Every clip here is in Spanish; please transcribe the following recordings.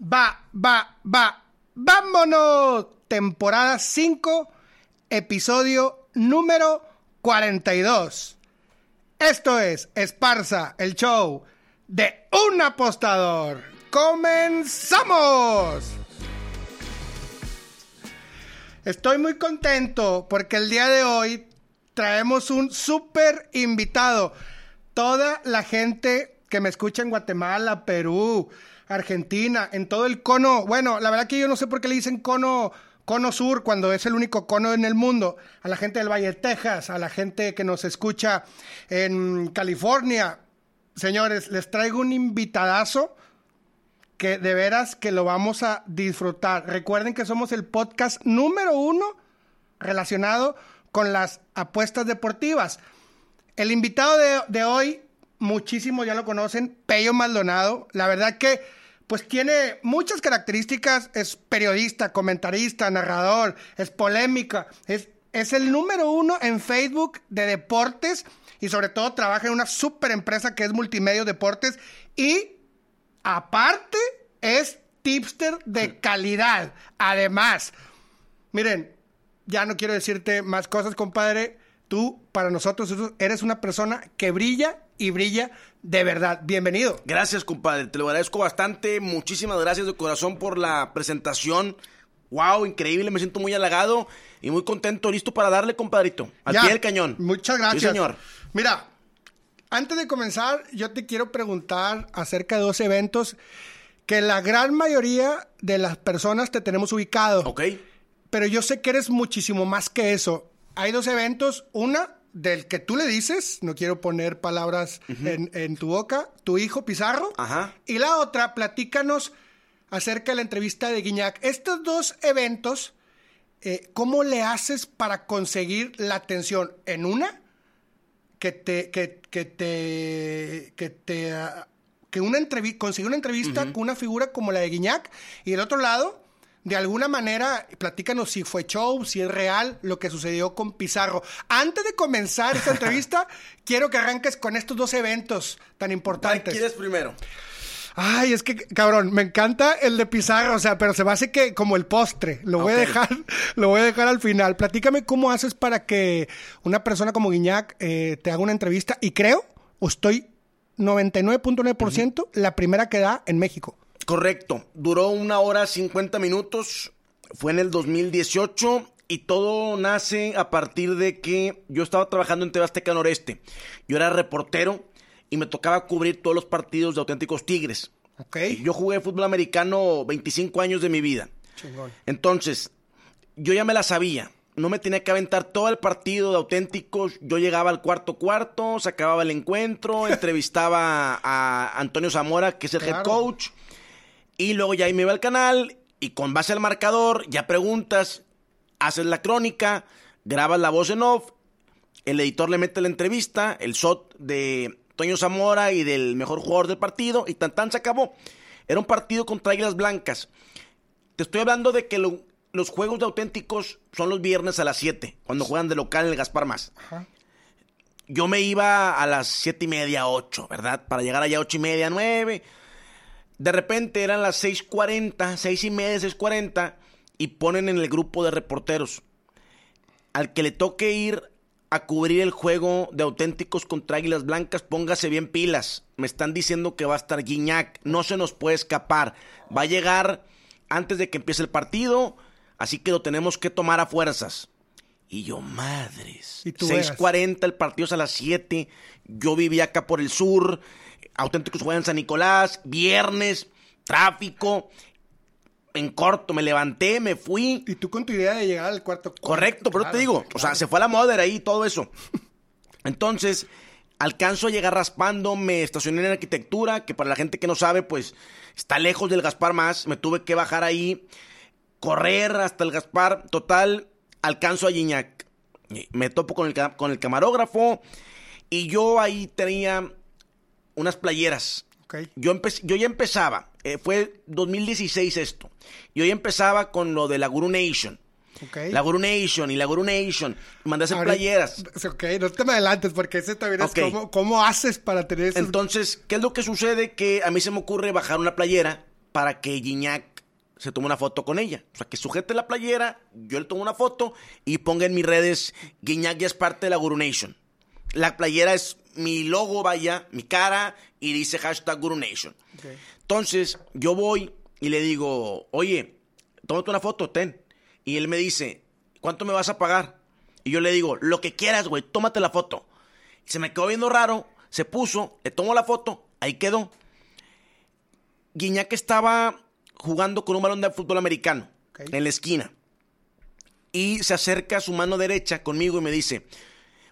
Va, va, va. ¡Vámonos! Temporada 5, episodio número 42. Esto es Esparza, el show de un apostador. ¡Comenzamos! Estoy muy contento porque el día de hoy traemos un súper invitado. Toda la gente que me escucha en Guatemala, Perú, Argentina, en todo el cono, bueno, la verdad que yo no sé por qué le dicen cono, cono sur cuando es el único cono en el mundo. A la gente del Valle de Texas, a la gente que nos escucha en California. Señores, les traigo un invitadazo que de veras que lo vamos a disfrutar. Recuerden que somos el podcast número uno relacionado con las apuestas deportivas. El invitado de, de hoy, muchísimo ya lo conocen, Pello Maldonado. La verdad que pues tiene muchas características, es periodista, comentarista, narrador, es polémica, es, es el número uno en Facebook de deportes y sobre todo trabaja en una super empresa que es Multimedia Deportes y aparte es tipster de calidad. Además, miren, ya no quiero decirte más cosas, compadre. Tú, para nosotros, eres una persona que brilla y brilla de verdad. Bienvenido. Gracias, compadre. Te lo agradezco bastante. Muchísimas gracias de corazón por la presentación. Wow, increíble. Me siento muy halagado y muy contento. Listo para darle, compadrito. Al Ya. pie del cañón. Muchas gracias. Sí, señor. Mira, antes de comenzar, yo te quiero preguntar acerca de dos eventos que la gran mayoría de las personas te tenemos ubicado. Ok. Pero yo sé que eres muchísimo más que eso. Hay dos eventos. Una del que tú le dices, no quiero poner palabras en, en tu boca, tu hijo Pizarro. Ajá. Y la otra, platícanos acerca de la entrevista de Guiñac. Estos dos eventos, eh, ¿cómo le haces para conseguir la atención? En una, que te, que, que te, que te, ah, que una entrevista, conseguir una entrevista con una figura como la de Guiñac. Y del otro lado, de alguna manera, platícanos si fue show, si es real lo que sucedió con Pizarro. Antes de comenzar esta entrevista, quiero que arranques con estos dos eventos tan ¿Cuál importantes. quieres primero? Ay, es que, cabrón, me encanta el de Pizarro, o sea, pero se me hace que como el postre. Lo voy a dejar, lo voy a dejar al final. Platícame cómo haces para que una persona como Guiñac eh, te haga una entrevista. Y creo, o estoy 99.9% la primera que da en México. Correcto. Duró una hora 50 minutos. Fue en el 2018 y todo nace a partir de que yo estaba trabajando en TV Azteca Noreste. Yo era reportero y me tocaba cubrir todos los partidos de auténticos Tigres. ¿Ok? Yo jugué fútbol americano 25 años de mi vida. Chingón. Entonces, yo ya me la sabía. No me tenía que aventar todo el partido de auténticos. Yo llegaba al cuarto cuarto, se acababa el encuentro, entrevistaba a Antonio Zamora, que es el head coach. Y luego ya ahí me iba al canal y con base al marcador ya preguntas, haces la crónica, grabas la voz en off, el editor le mete la entrevista, el shot de Toño Zamora y del mejor jugador del partido y tan tan se acabó. Era un partido contra Águilas Blancas. Te estoy hablando de que lo- los juegos de auténticos son los viernes a las 7, cuando juegan de local en el Gaspar Más. Yo me iba a las siete y media, 8, ¿verdad? Para llegar allá a ocho y media, 9. De repente eran las 6.40, seis y media, 6.40, y ponen en el grupo de reporteros. Al que le toque ir a cubrir el juego de auténticos contra Águilas Blancas, póngase bien pilas. Me están diciendo que va a estar Guiñac, no se nos puede escapar. Va a llegar antes de que empiece el partido, así que lo tenemos que tomar a fuerzas. Y yo, madres. Y tú veas. 6.40, el partido es a las 7. Yo vivía acá por el sur. Auténticos juegan en San Nicolás. Viernes, tráfico. En corto, me levanté, me fui. Y tú con tu idea de llegar al cuarto. Correcto, pero Claro, te digo, o sea, se fue a la moda ahí todo eso. Entonces, alcanzo a llegar raspando, me estacioné en arquitectura, que para la gente que no sabe, pues Está lejos del Gaspar más, me tuve que bajar ahí, correr hasta el Gaspar. Total, alcanzo a Gignac. Me topo con el, con el camarógrafo y yo ahí tenía unas playeras. Ok. Yo, empe- yo ya empezaba, eh, fue 2016 esto. Yo ya empezaba con lo de la Guru Nation. Ok. La Guru Nation y la Guru Nation. Mandé a hacer playeras. Ok, no te me adelantes porque ese también Ok. es cómo, cómo haces para tener esos... Entonces, ¿qué es lo que sucede? Que a mí se me ocurre bajar una playera para que Gignac se tome una foto con ella. O sea, que sujete la playera, yo le tomo una foto y ponga en mis redes, Gignac ya es parte de la Guru Nation. La playera es mi logo, vaya, mi cara, y dice hashtag Guru Nation. Entonces, yo voy y le digo, oye, tómate una foto, ten. Y él me dice, ¿cuánto me vas a pagar? Y yo le digo, lo que quieras, güey, tómate la foto. Y se me quedó viendo raro, se puso, le tomo la foto, ahí quedó. Guiñac estaba jugando con un balón de fútbol americano en la esquina. Y se acerca a su mano derecha conmigo y me dice,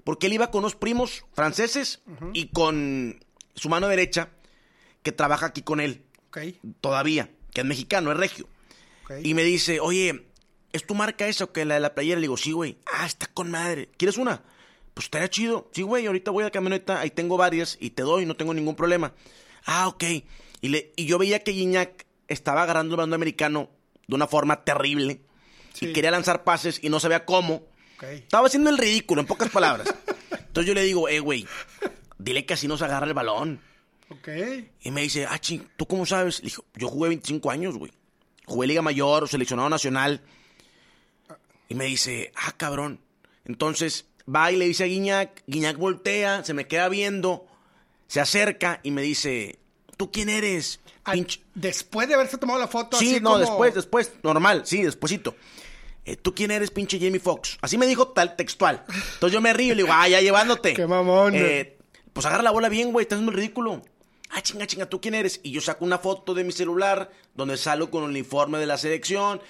porque él iba con unos primos franceses y con su mano derecha, que trabaja aquí con él Ok, todavía, que es mexicano, es regio. Y me dice, oye, ¿es tu marca esa o que la de la playera? Le digo, sí, güey. Ah, está con madre. ¿Quieres una? Pues estaría chido. Sí, güey, ahorita voy a la camioneta, ahí tengo varias y te doy, no tengo ningún problema. Ah, ok. Y, le, y yo veía que Gignac estaba agarrando el balón americano de una forma terrible Sí. y quería lanzar pases y no sabía cómo. Estaba haciendo el ridículo, en pocas palabras. Entonces yo le digo, eh, güey, dile que así no se agarra el balón. Ok. Y me dice, ah, ching, ¿tú cómo sabes? Le dije, yo jugué 25 años, güey. Jugué Liga Mayor, seleccionado nacional. Y me dice, ah, cabrón. Entonces va y le dice a Guiñac, Guiñac voltea, se me queda viendo, se acerca y me dice, ¿tú quién eres? Ah, Después de haberse tomado la foto Sí, así no, como- después, después, normal, sí, despuésito. Eh, ¿Tú quién eres, pinche Jamie Foxx? Así me dijo tal textual. Entonces yo me río y le digo, ah, ya llevándote. Qué mamón, Eh, pues agarra la bola bien, güey, estás haciendo el ridículo. Ah, chinga, chinga, ¿tú quién eres? Y yo saco una foto de mi celular donde salgo con el uniforme de la selección.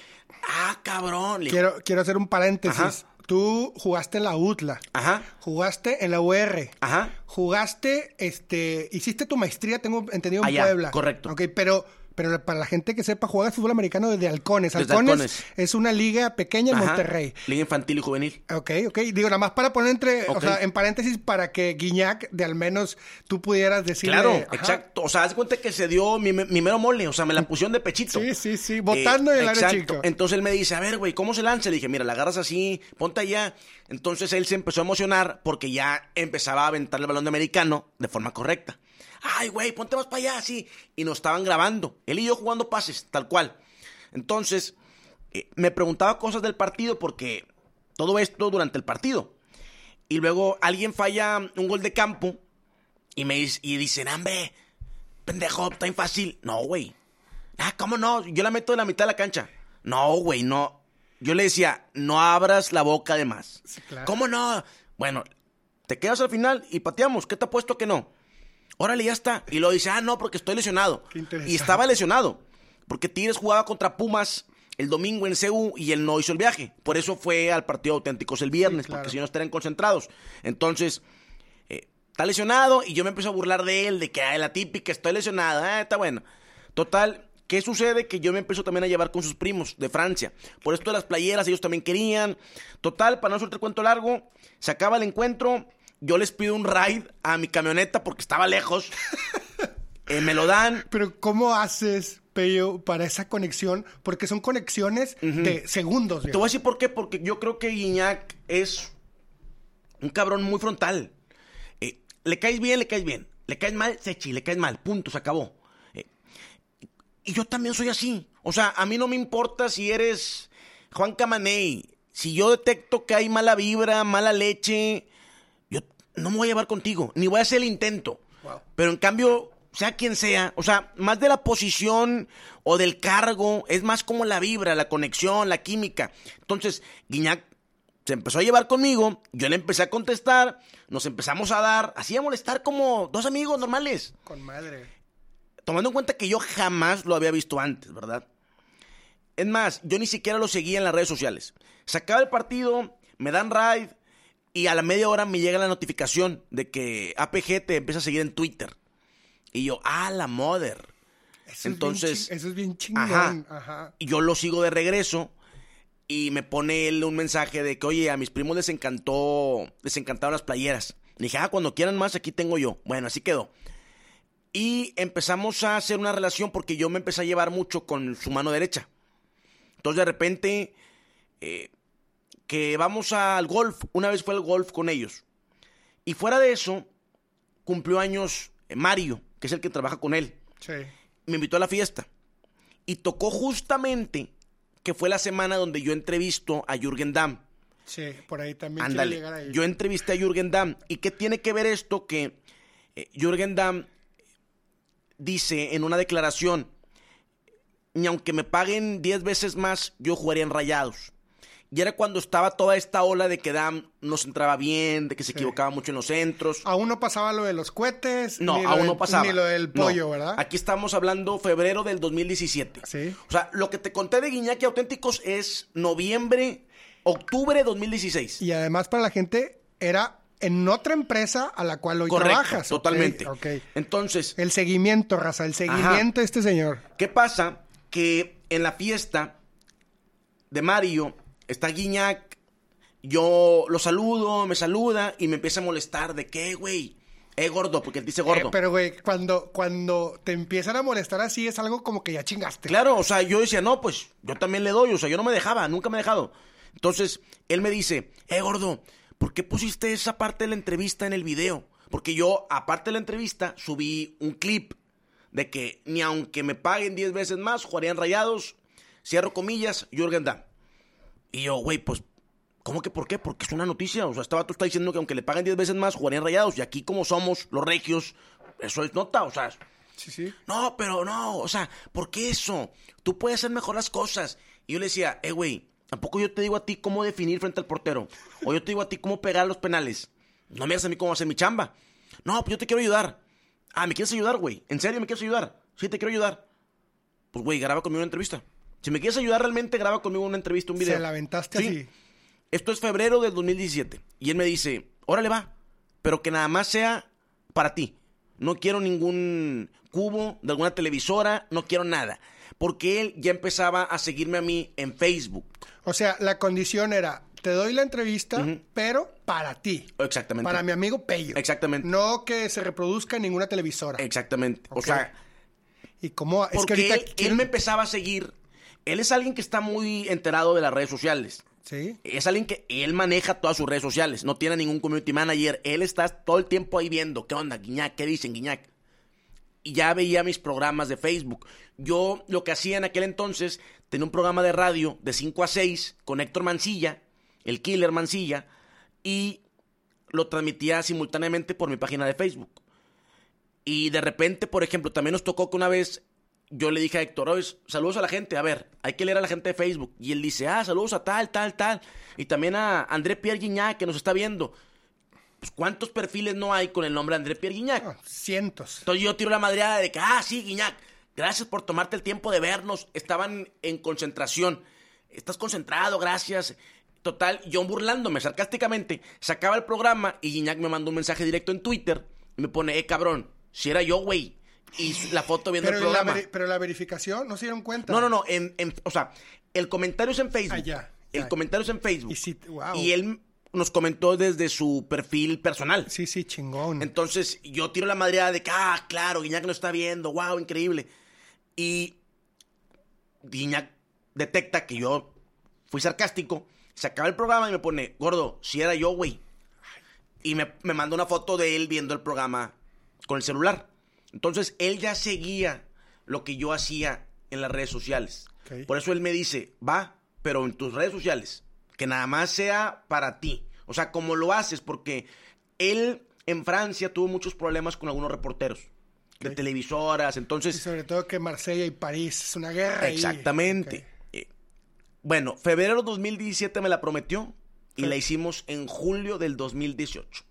Ah, cabrón. Le Quiero, quiero hacer un paréntesis. Ajá. Tú jugaste en la UTLA. Ajá, Jugaste en la UR. ajá. Jugaste, este, hiciste tu maestría, tengo entendido, en Allá, Puebla. correcto. Ok, pero, pero para la gente que sepa, juegas fútbol americano desde Halcones. Desde Halcones, Halcones. es una liga pequeña en ajá. Monterrey. Liga infantil y juvenil. Ok, ok. Digo, nada más para poner entre, o sea, en paréntesis, para que Guiñac, de al menos tú pudieras decirle. Claro, ajá. exacto. O sea, haz cuenta que se dio mi, mi mero mole. O sea, me la pusieron de pechito. Sí, sí, sí, botando en el área chica. Entonces él me dice, a ver, güey, ¿cómo se lanza? Le dije, mira, la agarras así, ponte allá. Entonces él se empezó a emocionar porque ya empezaba a aventar el balón de americano de forma correcta. Ay, güey, ponte más para allá, así. Y nos estaban grabando. Él y yo jugando pases, tal cual. Entonces, eh, me preguntaba cosas del partido porque todo esto durante el partido. Y luego alguien falla un gol de campo y me dice, y dicen, hombre, pendejo, está fácil. No, güey. Ah, ¿cómo no? Yo la meto de la mitad de la cancha. No, güey, no. Yo le decía, no abras la boca de más. claro. ¿Cómo no? Bueno, te quedas al final y pateamos. ¿Qué te ha puesto que no? Órale, ya está. Y luego dice, ah, no, porque estoy lesionado. Y estaba lesionado. Porque Tigres jugaba contra Pumas el domingo en CU y él no hizo el viaje. Por eso fue al partido auténticos el viernes, Sí, claro. porque si no estarían concentrados. Entonces, eh, está lesionado y yo me empiezo a burlar de él, de que ah, la típica, estoy lesionado, ah, está bueno. Total, ¿qué sucede? Que yo me empiezo también a llevar con sus primos de Francia. Por esto de las playeras, ellos también querían. Total, para no soltar el cuento largo, se acaba el encuentro, yo les pido un ride a mi camioneta porque estaba lejos. Eh, me lo dan, Pero ¿cómo haces, Pello, para esa conexión? Porque son conexiones de segundos. Te voy a decir por qué, porque yo creo que Guiñac es un cabrón muy frontal. Eh, le caes bien, le caes bien. Le caes mal, sechi, le caes mal. Punto, se acabó. Eh, y yo también soy así. O sea, a mí no me importa si eres Juan Camaney. Si yo detecto que hay mala vibra, mala leche, no me voy a llevar contigo, ni voy a hacer el intento. Wow. Pero en cambio, sea quien sea, o sea, más de la posición o del cargo, es más como la vibra, la conexión, la química. Entonces, Guiñac se empezó a llevar conmigo, yo le empecé a contestar, nos empezamos a dar, así a molestar como dos amigos normales. Con madre. Tomando en cuenta que yo jamás lo había visto antes, ¿verdad? Es más, yo ni siquiera lo seguía en las redes sociales. Se acaba el partido, me dan raid y a la media hora me llega la notificación de que APG te empieza a seguir en Twitter. Y yo, ah, la mother. Eso es bien Entonces, chi- eso es bien chingón. Ajá. Ajá. Y yo lo sigo de regreso y me pone él un mensaje de que, oye, a mis primos les encantó, les encantaron las playeras. Le dije, ah, cuando quieran más, aquí tengo yo. Bueno, así quedó. Y empezamos a hacer una relación porque yo me empecé a llevar mucho con su mano derecha. Entonces, de repente, eh, que vamos al golf. Una vez fue al golf con ellos. Y fuera de eso, cumplió años eh, Mario, que es el que trabaja con él Sí. me invitó a la fiesta. Y tocó justamente que fue la semana donde yo entrevisto a Jürgen Damm. Sí, por ahí también Ándale. llegar ahí. Yo entrevisté a Jürgen Damm. ¿Y qué tiene que ver esto? Que eh, Jürgen Damm dice en una declaración, ni aunque me paguen 10 veces más, yo jugaría en rayados. Y era cuando estaba toda esta ola de que Damm no se entraba bien, de que se equivocaba mucho en los centros. Aún no pasaba lo de los cohetes. No, ni lo aún del- no pasaba. Ni lo del No. pollo, ¿verdad? Aquí estamos hablando febrero del 2017. Sí. O sea, lo que te conté de Guiñaki Auténticos es noviembre, octubre de 2016. Y además para la gente era en otra empresa a la cual hoy Correcto, trabajas. totalmente. ok. Entonces, El seguimiento, raza, el seguimiento de este señor. ¿qué pasa? Que en la fiesta de Mario está Guiñac, yo lo saludo, me saluda y me empieza a molestar de qué, güey. Eh, gordo, porque él dice gordo. Eh, pero, güey, cuando, cuando te empiezan a molestar así es algo como que ya chingaste. Claro, o sea, yo decía, no, pues yo también le doy, o sea, yo no me dejaba, nunca me he dejado. Entonces, él me dice, eh, gordo, ¿por qué pusiste esa parte de la entrevista en el video? Porque yo, aparte de la entrevista, subí un clip de que ni aunque me paguen 10 veces más, jugarían rayados, cierro comillas, Jürgen Damm. Y yo, güey, pues, ¿cómo que por qué? Porque es una noticia, o sea, este vato está diciendo que aunque le paguen 10 veces más, jugarían rayados, y aquí como somos los regios, eso es nota, o sea, Sí, sí. no, pero no, o sea, ¿por qué eso? Tú puedes hacer mejor las cosas. Y yo le decía, eh, güey, tampoco yo te digo a ti cómo definir frente al portero. O yo te digo a ti cómo pegar los penales. No me digas a mí cómo hacer mi chamba. No, pues yo te quiero ayudar. Ah, ¿me quieres ayudar, güey? ¿En serio me quieres ayudar? Sí, te quiero ayudar. Pues, güey, graba conmigo una entrevista. Si me quieres ayudar realmente, graba conmigo una entrevista, un video. Se la aventaste Sí. así. Esto es febrero del 2017. Y él me dice, órale va, pero que nada más sea para ti. No quiero ningún cubo de alguna televisora, no quiero nada. Porque él ya empezaba a seguirme a mí en Facebook. O sea, la condición era, te doy la entrevista, pero para ti. Exactamente. Para mi amigo Pello. Exactamente. No que se reproduzca en ninguna televisora. Exactamente. O sea, Y cómo... Es que ahorita... él me empezaba a seguir. Él es alguien que está muy enterado de las redes sociales. Sí. Es alguien que él maneja todas sus redes sociales, no tiene ningún community manager, él está todo el tiempo ahí viendo, ¿qué onda, Guiñac? ¿Qué dicen, Guiñac? Y ya veía mis programas de Facebook. Yo lo que hacía en aquel entonces, tenía un programa de radio de 5 a 6 con Héctor Mancilla, el killer Mancilla, y lo transmitía simultáneamente por mi página de Facebook. Y de repente, por ejemplo, también nos tocó que una vez yo le dije a Héctor, oye, saludos a la gente, a ver, hay que leer a la gente de Facebook. Y él dice, ah, saludos a tal, tal, tal. Y también a André Pierre Guignac, que nos está viendo. Pues, ¿cuántos perfiles no hay con el nombre de André Pierre Guignac? Ah, cientos. Entonces yo tiro la madreada de que, ah, sí, Guiñac, gracias por tomarte el tiempo de vernos. Estaban en concentración. Estás concentrado, gracias. Total, yo burlándome sarcásticamente, sacaba el programa y Guiñac me mandó un mensaje directo en Twitter y me pone, eh, cabrón, si era yo, güey. Y la foto viendo Pero el programa. pero la verificación, ¿no se dieron cuenta? No, no, no, en, en- o sea, el comentario es en Facebook. Ah, ya, El comentario es en Facebook. Y wow. Y él nos comentó desde su perfil personal. Sí, sí, chingón. Entonces yo tiro la madreada de que, ah, claro, Guiñac nos está viendo, wow, increíble. Y Guiñac detecta que yo fui sarcástico, se acaba el programa y me pone, gordo, si era yo, güey. Y me, me manda una foto de él viendo el programa con el celular. Entonces él ya seguía lo que yo hacía en las redes sociales. Por eso él me dice, va, pero en tus redes sociales, que nada más sea para ti. O sea, como lo haces, porque él en Francia tuvo muchos problemas con algunos reporteros de televisoras, y entonces... sobre todo que Marsella y París es una guerra. Exactamente. Eh, Bueno, febrero 2017 me la prometió y la hicimos en julio del 2018.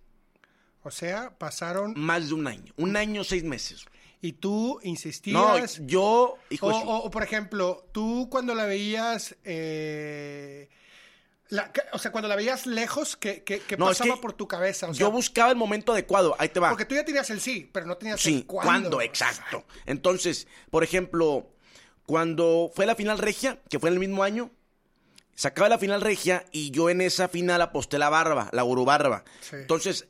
O sea, pasaron Más de un año. Un año, seis meses. y tú No, insistías. yo... hijo o, o- o, por ejemplo, tú cuando la veías, eh, La- o sea, cuando la veías lejos, ¿qué, qué- qué No, es pasaba que por tu cabeza? O sea, Yo buscaba el momento adecuado. Ahí te va. porque tú ya tenías el sí, pero no tenías Sí, el cuándo. ¿cuándo? Exacto. Entonces, por ejemplo, cuando fue la final regia, que fue en el mismo año, se acaba la final regia y yo en esa final aposté la barba, la gurubarba. Sí. Entonces,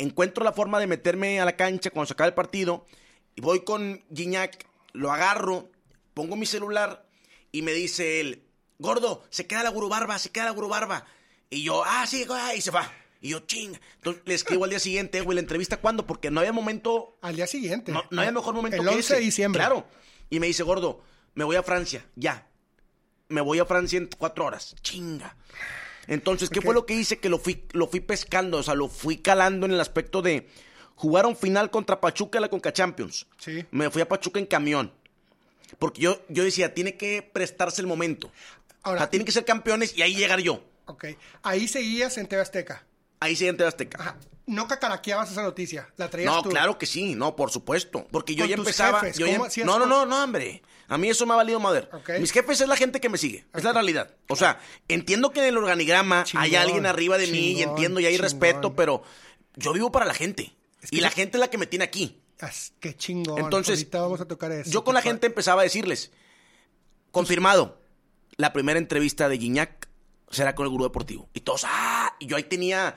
encuentro la forma de meterme a la cancha cuando se acaba el partido y voy con Guiñac, lo agarro, pongo mi celular y me dice él, gordo, se queda la gurubarba, se queda la gurubarba. Y yo, ah, sí, ah", y se va. Y yo, ching. Entonces le escribo al día siguiente, güey, ¿la entrevista cuándo? Porque no había momento Al día siguiente. no, no había mejor momento El que 11 de diciembre. Claro. Y me dice, gordo, me voy a Francia, ya. Me voy a Francia en cuatro horas. Chinga. Entonces, ¿qué fue lo que hice? Que lo fui, lo fui pescando, o sea, lo fui calando en el aspecto de jugar un final contra Pachuca en la Conca Champions. Sí. Me fui a Pachuca en camión. Porque yo, yo decía, tiene que prestarse el momento. Ahora- o sea, tienen que ser campeones y ahí llegar yo. Ok. Ahí seguías en TV Azteca. Ahí se entra Azteca. Ajá. No cacaraqueabas esa noticia. La traías No, tú. claro que sí, no, por supuesto. Porque yo ya empezaba. jefes, yo ya- ¿cómo hacías no, no, no, no, hombre. A mí eso me ha valido madre. Mis jefes es la gente que me sigue. Es la realidad. O sea, entiendo que en el organigrama hay alguien arriba de mí y entiendo y hay chingón. respeto, pero yo vivo para la gente. Es que y la gente es la que me tiene aquí. As- Qué chingón. Entonces, Ahorita vamos a tocar eso. Yo con la gente empezaba a decirles, confirmado, la primera entrevista de Guiñac será con el Gurú Deportivo. Y todos, ah, y yo ahí tenía,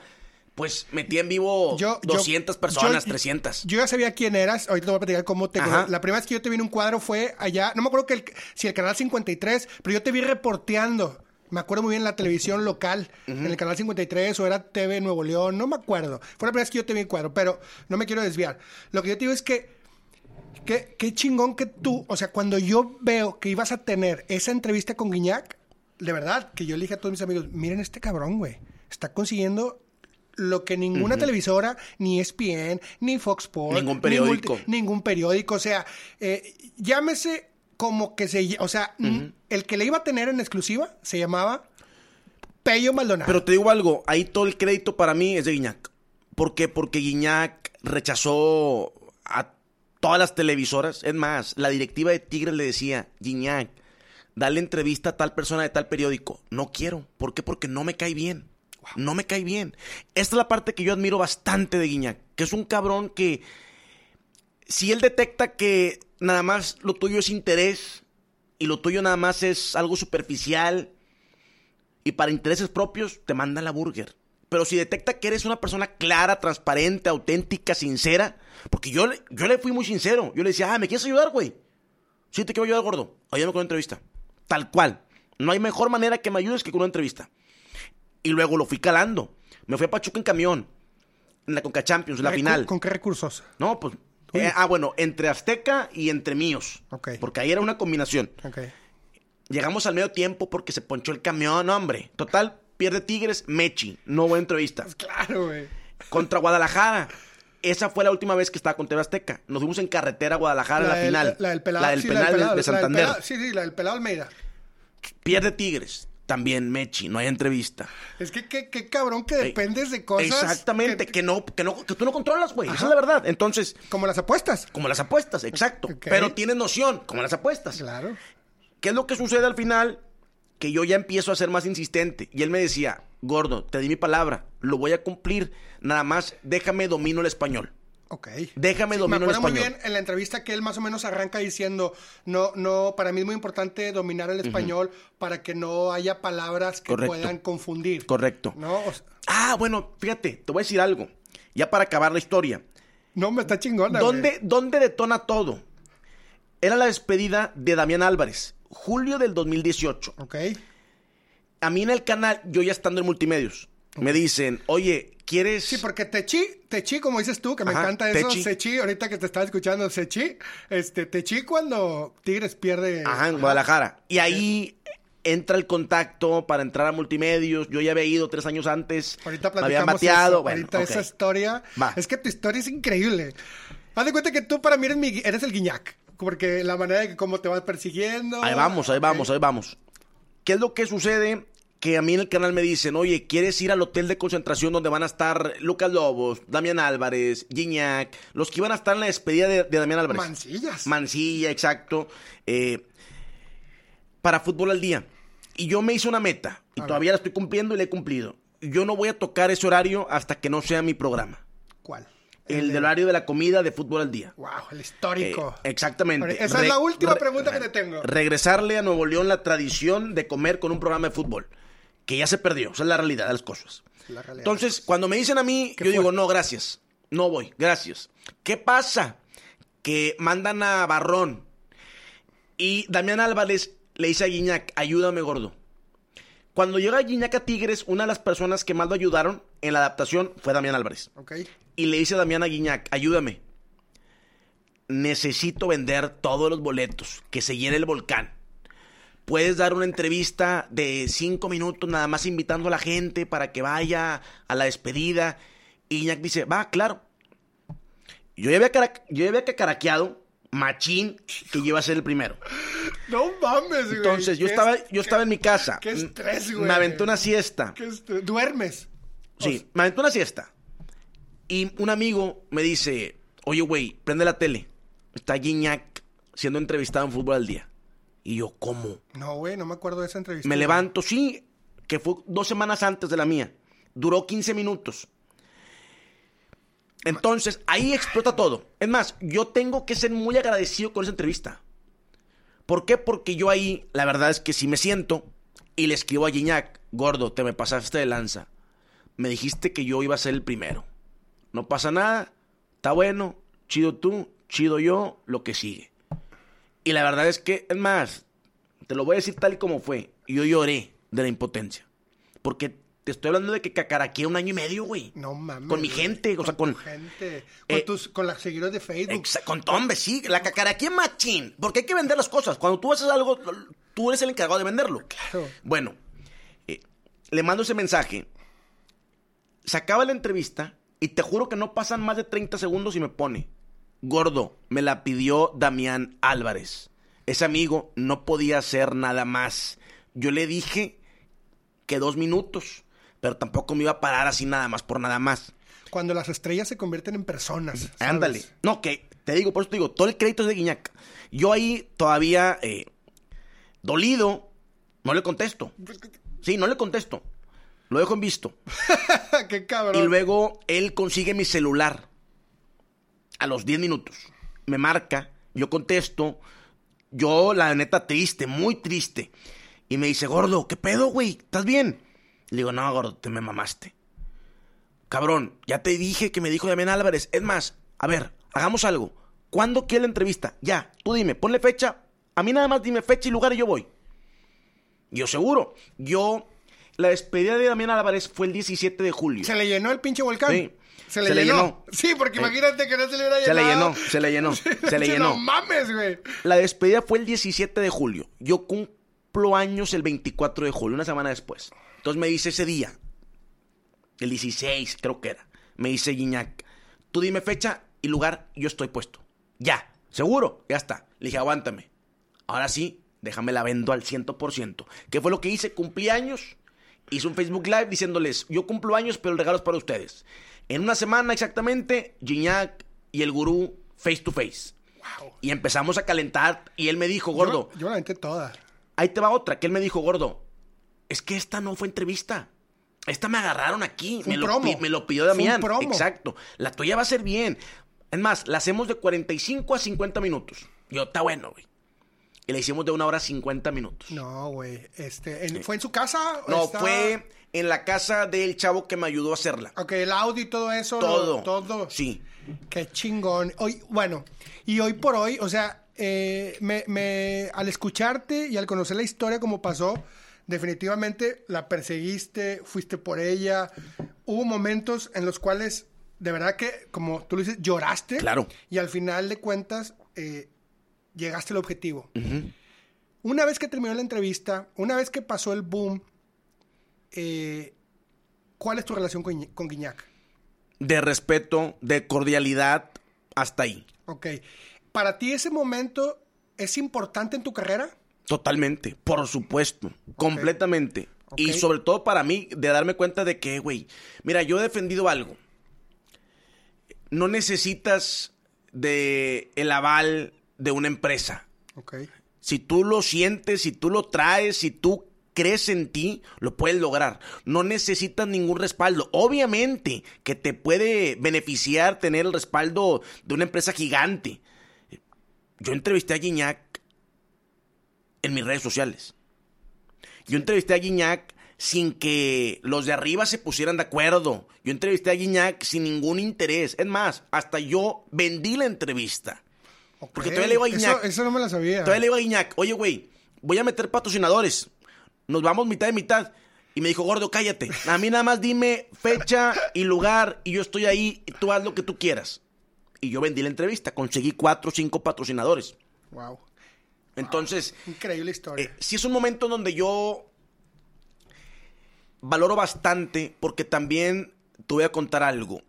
pues metí en vivo Yo- yo- 200 personas, yo- 300. Yo ya sabía quién eras. Ahorita te voy a platicar cómo te Ajá. La primera vez que yo te vi en un cuadro fue allá. No me acuerdo que el- si el canal 53, pero yo te vi reporteando. Me acuerdo muy bien en la televisión local, en el canal 53 o era TV Nuevo León, no me acuerdo. Fue la primera vez que yo te vi en cuadro, pero no me quiero desviar. Lo que yo te digo es que qué, qué chingón que tú, o sea, cuando yo veo que ibas a tener esa entrevista con Guiñac, de verdad, que yo le dije a todos mis amigos, miren este cabrón, güey, está consiguiendo lo que ninguna televisora, ni ESPN, ni Fox Sports, Ningún ni periódico. multi- ningún periódico, o sea, eh, llámese como que se, o sea, el que le iba a tener en exclusiva se llamaba Pello Maldonado. Pero te digo algo, ahí todo el crédito para mí es de Guiñac. ¿Por qué? Porque Guiñac rechazó a todas las televisoras. Es más, la directiva de Tigres le decía, Guiñac, dale entrevista a tal persona de tal periódico. No quiero. ¿Por qué? Porque no me cae bien. No me cae bien. Esta es la parte que yo admiro bastante de Guiñac, que es un cabrón que si él detecta que nada más lo tuyo es interés y lo tuyo nada más es algo superficial y para intereses propios te manda la burger. Pero si detecta que eres una persona clara, transparente, auténtica, sincera, porque yo, yo le fui muy sincero. Yo le decía, ah, ¿me quieres ayudar, güey? Sí, te quiero ayudar, gordo. Ayúdame con una entrevista. Tal cual. No hay mejor manera que me ayudes que con una entrevista. Y luego lo fui calando. Me fui a Pachuca en camión. En la Conca Champions, la final. ¿Con qué recursos? No, pues. eh, ah, bueno, entre Azteca y entre míos. Ok. Porque ahí era una combinación. Ok. Llegamos al medio tiempo porque se ponchó el camión, hombre. Total, pierde Tigres, Mechi. No buena entrevista. Claro, güey. Contra Guadalajara. Esa fue la última vez que estaba con TV Azteca. Nos fuimos en carretera a Guadalajara en la del- final. La del pelado. La del sí, penal de- pelado, de, la del Santander. pelado, sí, sí, la del pelado Almeida. Pierde Tigres. También Mechi. No hay entrevista. Es que qué, qué cabrón que dependes de cosas. Exactamente. que- Que, no, que, no, que tú no controlas, güey. Esa es la verdad. Entonces, como las apuestas. como las apuestas, exacto. Pero tienes noción, como las apuestas. Claro. ¿Qué es lo que sucede al final? Que yo ya empiezo a ser más insistente. Y él me decía, gordo, te di mi palabra, lo voy a cumplir, nada más déjame domino el español. Ok. Déjame Me domino el acuerdo muy español. bien en la entrevista que él más o menos arranca diciendo, no, no, para mí es muy importante dominar el español para que no haya palabras que Correcto. puedan confundir. Correcto. No, O sea, Ah, bueno, fíjate, te voy a decir algo. Ya para acabar la historia. no me está chingona. ¿Dónde, güey. ¿Dónde detona todo? Era la despedida de Damián Álvarez, julio del 2018. Ok. A mí en el canal, yo ya estando en multimedios, me dicen, oye, ¿quieres...? Sí, porque Techi, Techi, como dices tú, que me Ajá, encanta eso, Techi. Techi, ahorita que te estaba escuchando, Techi, este, Techi cuando Tigres pierde. Ajá, en Guadalajara. Y ahí entra el contacto para entrar a multimedios. Yo ya había ido tres años antes. Ahorita me platicamos bateado. eso. Bueno, ahorita esa historia. Va. Es que tu historia es increíble. Haz de cuenta que tú para mí eres, mi- eres el guiñac. Porque la manera de cómo te vas persiguiendo. Ahí vamos, ahí vamos, ahí vamos. ¿Qué es lo que sucede? Que a mí en el canal me dicen, oye, ¿quieres ir al hotel de concentración donde van a estar Lucas Lobos, Damián Álvarez, Gignac, los que iban a estar en la despedida de, de Damián Álvarez? Mancillas. Mancilla, exacto. Eh, para fútbol al día. Y yo me hice una meta, y A todavía la estoy cumpliendo y la he cumplido. Yo no voy a tocar ese horario hasta que no sea mi programa. ¿Cuál? El del horario de la comida de fútbol al día. Wow, el histórico. Eh, exactamente. Esa es la última pregunta que te tengo. Regresarle a Nuevo León la tradición de comer con un programa de fútbol, que ya se perdió. Esa es la realidad de las cosas. La. Entonces, cuando me dicen a mí, ¿Qué yo fue? digo, no, gracias. No voy, gracias. ¿Qué pasa? Que mandan a Barrón y Damián Álvarez le dice a Guiñac, ayúdame gordo. Cuando llega Guiñac a Tigres, una de las personas que más lo ayudaron en la adaptación fue Damián Álvarez. Y le dice a Damián a Guiñac, ayúdame. Necesito vender todos los boletos, que se llene el volcán. Puedes dar una entrevista de cinco minutos nada más invitando a la gente para que vaya a la despedida. Y Guiñac dice, va, claro. Yo ya había, cara- yo ya había cacaraqueado, machín, que yo iba a ser el primero. No mames, güey. Entonces, yo estaba, es- yo estaba en mi casa. qué estrés, güey. Me aventé una siesta. qué ¿Duermes? Sí, me aventé una siesta. Y un amigo me dice, oye, güey, prende la tele. Está Guiñac siendo entrevistado en Fútbol al Día. Y yo, ¿cómo? No, güey, no me acuerdo de esa entrevista. Me levanto, sí, que fue dos semanas antes de la mía. Duró 15 minutos. Entonces, ahí explota todo. Es más, yo tengo que ser muy agradecido con esa entrevista. ¿Por qué? Porque yo ahí, la verdad es que si me siento y le escribo a Guiñac, gordo, te me pasaste de lanza. Me dijiste que yo iba a ser el primero. No pasa nada, está bueno, chido tú, chido yo, lo que sigue. Y la verdad es que, es más, te lo voy a decir tal y como fue. Yo lloré de la impotencia. Porque te estoy hablando de que cacaraqué un año y medio, güey. No mames. Con mi gente, o sea, con... tu gente. Con, Eh, tus, con las seguidores de Facebook. Con Tombe, sí, la cacaraqué machín. Porque hay que vender las cosas. Cuando tú haces algo, tú eres el encargado de venderlo. Claro. Bueno, eh, le mando ese mensaje. Se acaba la entrevista y te juro que no pasan más de 30 segundos y me pone. Gordo, me la pidió Damián Álvarez. Ese amigo no podía hacer nada más. Yo le dije que dos minutos, pero tampoco me iba a parar así nada más por nada más. Cuando las estrellas se convierten en personas. ¿sabes? Ándale. No, que te digo, por eso te digo, todo el crédito es de Guiñac. Yo ahí todavía eh, dolido, no le contesto. Sí, no le contesto. Lo dejo en visto. Qué cabrón. Y luego él consigue mi celular. A los 10 minutos. Me marca, yo contesto. Yo, la neta, triste, muy triste. Y me dice, gordo, ¿qué pedo, güey? ¿Estás bien? Le digo, no, gordo, te me mamaste. Cabrón, ya te dije que me dijo Damián Álvarez. Es más, a ver, hagamos algo. ¿Cuándo quiere la entrevista? Ya, tú dime, ponle fecha. A mí nada más dime fecha y lugar y yo voy. Yo seguro. Yo, la despedida de Damián Álvarez fue el 17 de julio. ¿Se le llenó el pinche volcán? Sí. Se le Se llenó. llenó. Sí, porque Sí. imagínate que no se le hubiera Se le llenado. llenó, se le llenó, se le llenó. No mames, güey. La despedida fue el 17 de julio. Yo cumplo años el 24 de julio, una semana después. Entonces me dice ese día, el 16 creo que era, me dice Guiñac, tú dime fecha y lugar, yo estoy puesto. Ya, seguro, ya está. Le dije, aguántame. Ahora sí, déjame la vendo al 100%. ¿Qué fue lo que hice? Cumplí años, hice un Facebook Live diciéndoles, yo cumplo años, pero el regalo es para ustedes. En una semana exactamente, Guiñac y el gurú face to face. Y empezamos a calentar y él me dijo, gordo, Yo, yo la aventé toda. ahí te va otra, que él me dijo, gordo, es que esta no fue entrevista. Esta me agarraron aquí, Fue me un lo, promo. pi- me lo pidió Fue un Damián. promo. Exacto. La tuya va a ser bien. Es más, la hacemos de 45 a 50 minutos. Yo, está bueno, güey. Y la hicimos de una hora 50 minutos. No, güey. Este, en- ¿Fue en su casa? No, fue en la casa del chavo que me ayudó a hacerla. Ok, el audio y todo eso. lo- Todo. todo. Sí. Qué chingón. Hoy, bueno, y hoy por hoy, o sea, eh, me, me- al escucharte y al conocer la historia como pasó, definitivamente la perseguiste, fuiste por ella. Hubo momentos en los cuales, de verdad que, como tú lo dices, lloraste. Claro. Y al final de cuentas, eh, llegaste al objetivo. Una vez que terminó la entrevista, una vez que pasó el boom, eh, ¿cuál es tu relación con, con Guiñac? De respeto, de cordialidad, hasta ahí. Ok. ¿Para ti ese momento es importante en tu carrera? Totalmente, por supuesto, completamente. Y sobre todo para mí, de darme cuenta de que, güey, mira, yo he defendido algo. No necesitas de el aval de una empresa. Si tú lo sientes, si tú lo traes, si tú crees en ti, lo puedes lograr. No necesitas ningún respaldo. Obviamente que te puede beneficiar tener el respaldo de una empresa gigante. Yo entrevisté a Guiñac en mis redes sociales. Yo entrevisté a Guiñac sin que los de arriba se pusieran de acuerdo. Yo entrevisté a Guiñac sin ningún interés. Es más, hasta yo vendí la entrevista. Porque todavía le digo a Guiñac. Eso, eso no me lo sabía. Todavía le digo a Guiñac, oye, güey, voy a meter patrocinadores. Nos vamos mitad de mitad. Y me dijo, gordo, cállate. A mí nada más dime fecha y lugar y yo estoy ahí y tú haz lo que tú quieras. Y yo vendí la entrevista. Conseguí cuatro o cinco patrocinadores. Wow. Entonces, Increíble historia. eh, sí es un momento en donde yo valoro bastante porque también te voy a contar algo.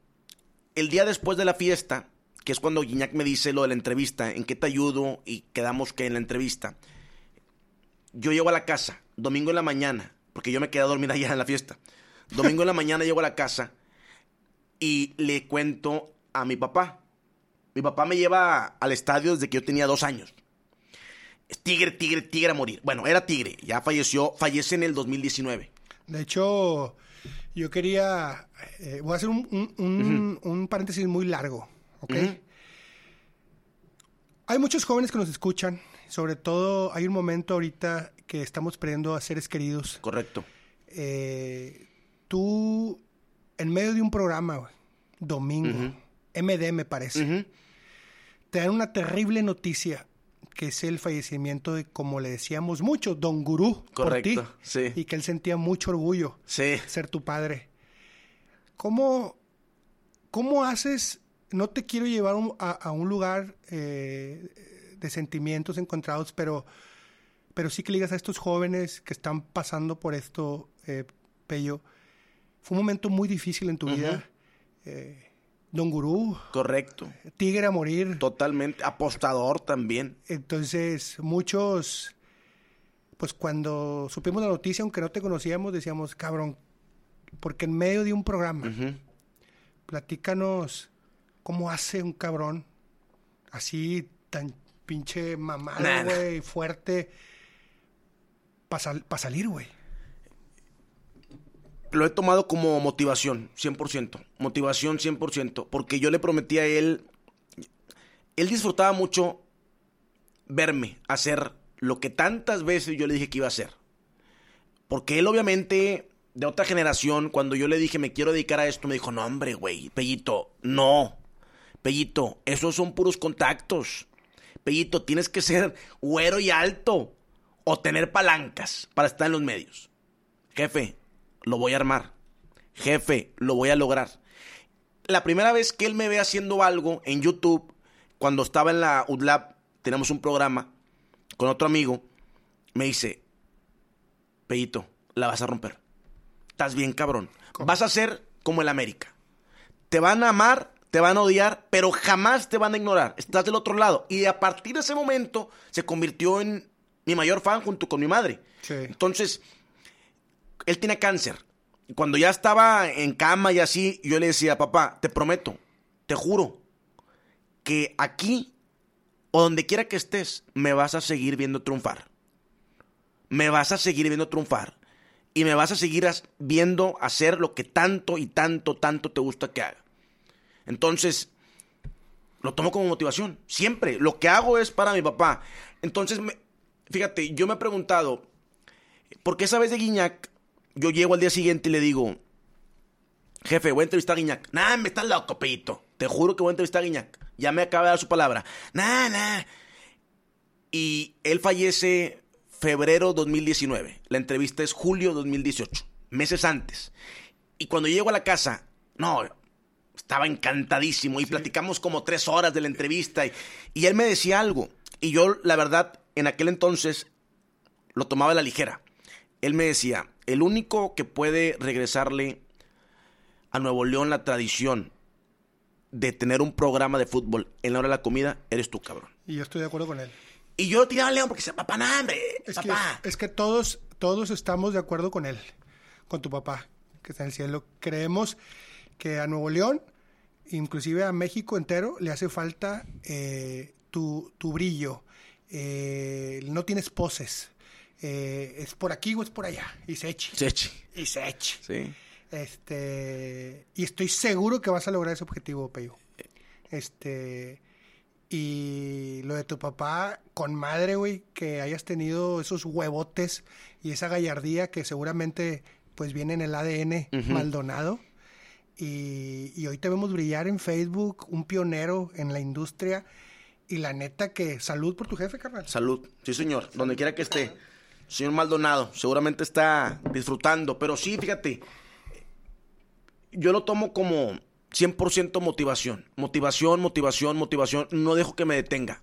El día después de la fiesta, que es cuando Guiñac me dice lo de la entrevista, en qué te ayudo y quedamos que en la entrevista, yo llego a la casa, domingo en la mañana, porque yo me quedé a dormir allá en la fiesta. Domingo en la mañana llego a la casa y le cuento a mi papá. Mi papá me lleva al estadio desde que yo tenía dos años. Es tigre, tigre, tigre a morir. Bueno, era tigre, ya falleció, fallece en el 2019. De hecho, yo quería. eh, voy a hacer un, un- un- un paréntesis muy largo, ¿ok? Hay muchos jóvenes que nos escuchan. Sobre todo, hay un momento ahorita que estamos perdiendo a seres queridos. Correcto. Eh, tú, en medio de un programa, domingo, MD me parece, te dan una terrible noticia que es el fallecimiento de, como le decíamos mucho, Don Gurú, Correcto, por ti. sí. Y que él sentía mucho orgullo Sí. ser tu padre. ¿Cómo, cómo haces? No te quiero llevar un- a, a un lugar eh, de sentimientos encontrados, pero, pero sí que le digas a estos jóvenes que están pasando por esto, eh, Pello. Fue un momento muy difícil en tu vida. Eh, Don Gurú, Correcto. tigre a morir. Totalmente. Apostador también. Entonces, muchos, pues cuando supimos la noticia, aunque no te conocíamos, decíamos, cabrón, porque en medio de un programa, platícanos cómo hace un cabrón así tan pinche mamado, güey, fuerte, para salir, güey. Lo he tomado como motivación, 100%. Motivación 100%. Porque yo le prometí a él. Él disfrutaba mucho verme hacer lo que tantas veces yo le dije que iba a hacer. Porque él, obviamente, de otra generación, cuando yo le dije me quiero dedicar a esto, me dijo: No, hombre, güey, Pellito, no. Pellito, esos son puros contactos. Pellito, tienes que ser güero y alto. O tener palancas para estar en los medios. Jefe, lo voy a armar. Jefe, lo voy a lograr. La primera vez que él me ve haciendo algo en YouTube, cuando estaba en la UDLAB, tenemos un programa con otro amigo, me dice, Pellito, la vas a romper. Estás bien, cabrón. Vas a ser como el América. Te van a amar, te van a odiar, pero jamás te van a ignorar. Estás del otro lado. Y a partir de ese momento se convirtió en mi mayor fan junto con mi madre. Sí. Entonces, él tiene cáncer. Y Cuando ya estaba en cama y así, yo le decía, papá, te prometo, te juro, que aquí o donde quiera que estés, me vas a seguir viendo triunfar. Me vas a seguir viendo triunfar. Y me vas a seguir viendo hacer lo que tanto y tanto, tanto te gusta que haga. Entonces, lo tomo como motivación. Siempre. Lo que hago es para mi papá. Entonces, me- fíjate, yo me he preguntado, ¿por qué esa vez de Guiñac, yo llego al día siguiente y le digo, jefe, voy a entrevistar a Guiñac. Nah, me estás loco, pellito. Te juro que voy a entrevistar a Guiñac. Ya me acaba de dar su palabra. Nah, nah. Y él fallece febrero 2019. La entrevista es julio 2018, meses antes. Y cuando llego a la casa, no, estaba encantadísimo y platicamos como tres horas de la entrevista y, y él me decía algo. Y yo, la verdad, en aquel entonces lo tomaba a la ligera. Él me decía, el único que puede regresarle a Nuevo León la tradición de tener un programa de fútbol en la hora de la comida, eres tú, cabrón. Y yo estoy de acuerdo con él. Y yo tiraba a León porque decía, papá, no, hombre, Es que, papá. es que todos, todos estamos de acuerdo con él, con tu papá, que está en el cielo. Creemos que a Nuevo León, inclusive a México entero, le hace falta eh, tu, tu brillo. Eh, no tienes poses. eh, es por aquí o es por allá. Y se eche. Se eche. Y se eche. Sí. Este, y estoy seguro que vas a lograr ese objetivo, Peyo. Este, y lo de tu papá, con madre, güey, que hayas tenido esos huevotes y esa gallardía que seguramente pues viene en el ADN Maldonado. Y, hoy te vemos brillar en Facebook, un pionero en la industria. Y la neta que salud por tu jefe, carnal. Salud. Sí, señor. Donde quiera que esté. Señor Maldonado, seguramente está disfrutando. Pero sí, fíjate, yo lo tomo como 100% motivación. Motivación, motivación, motivación. No dejo que me detenga.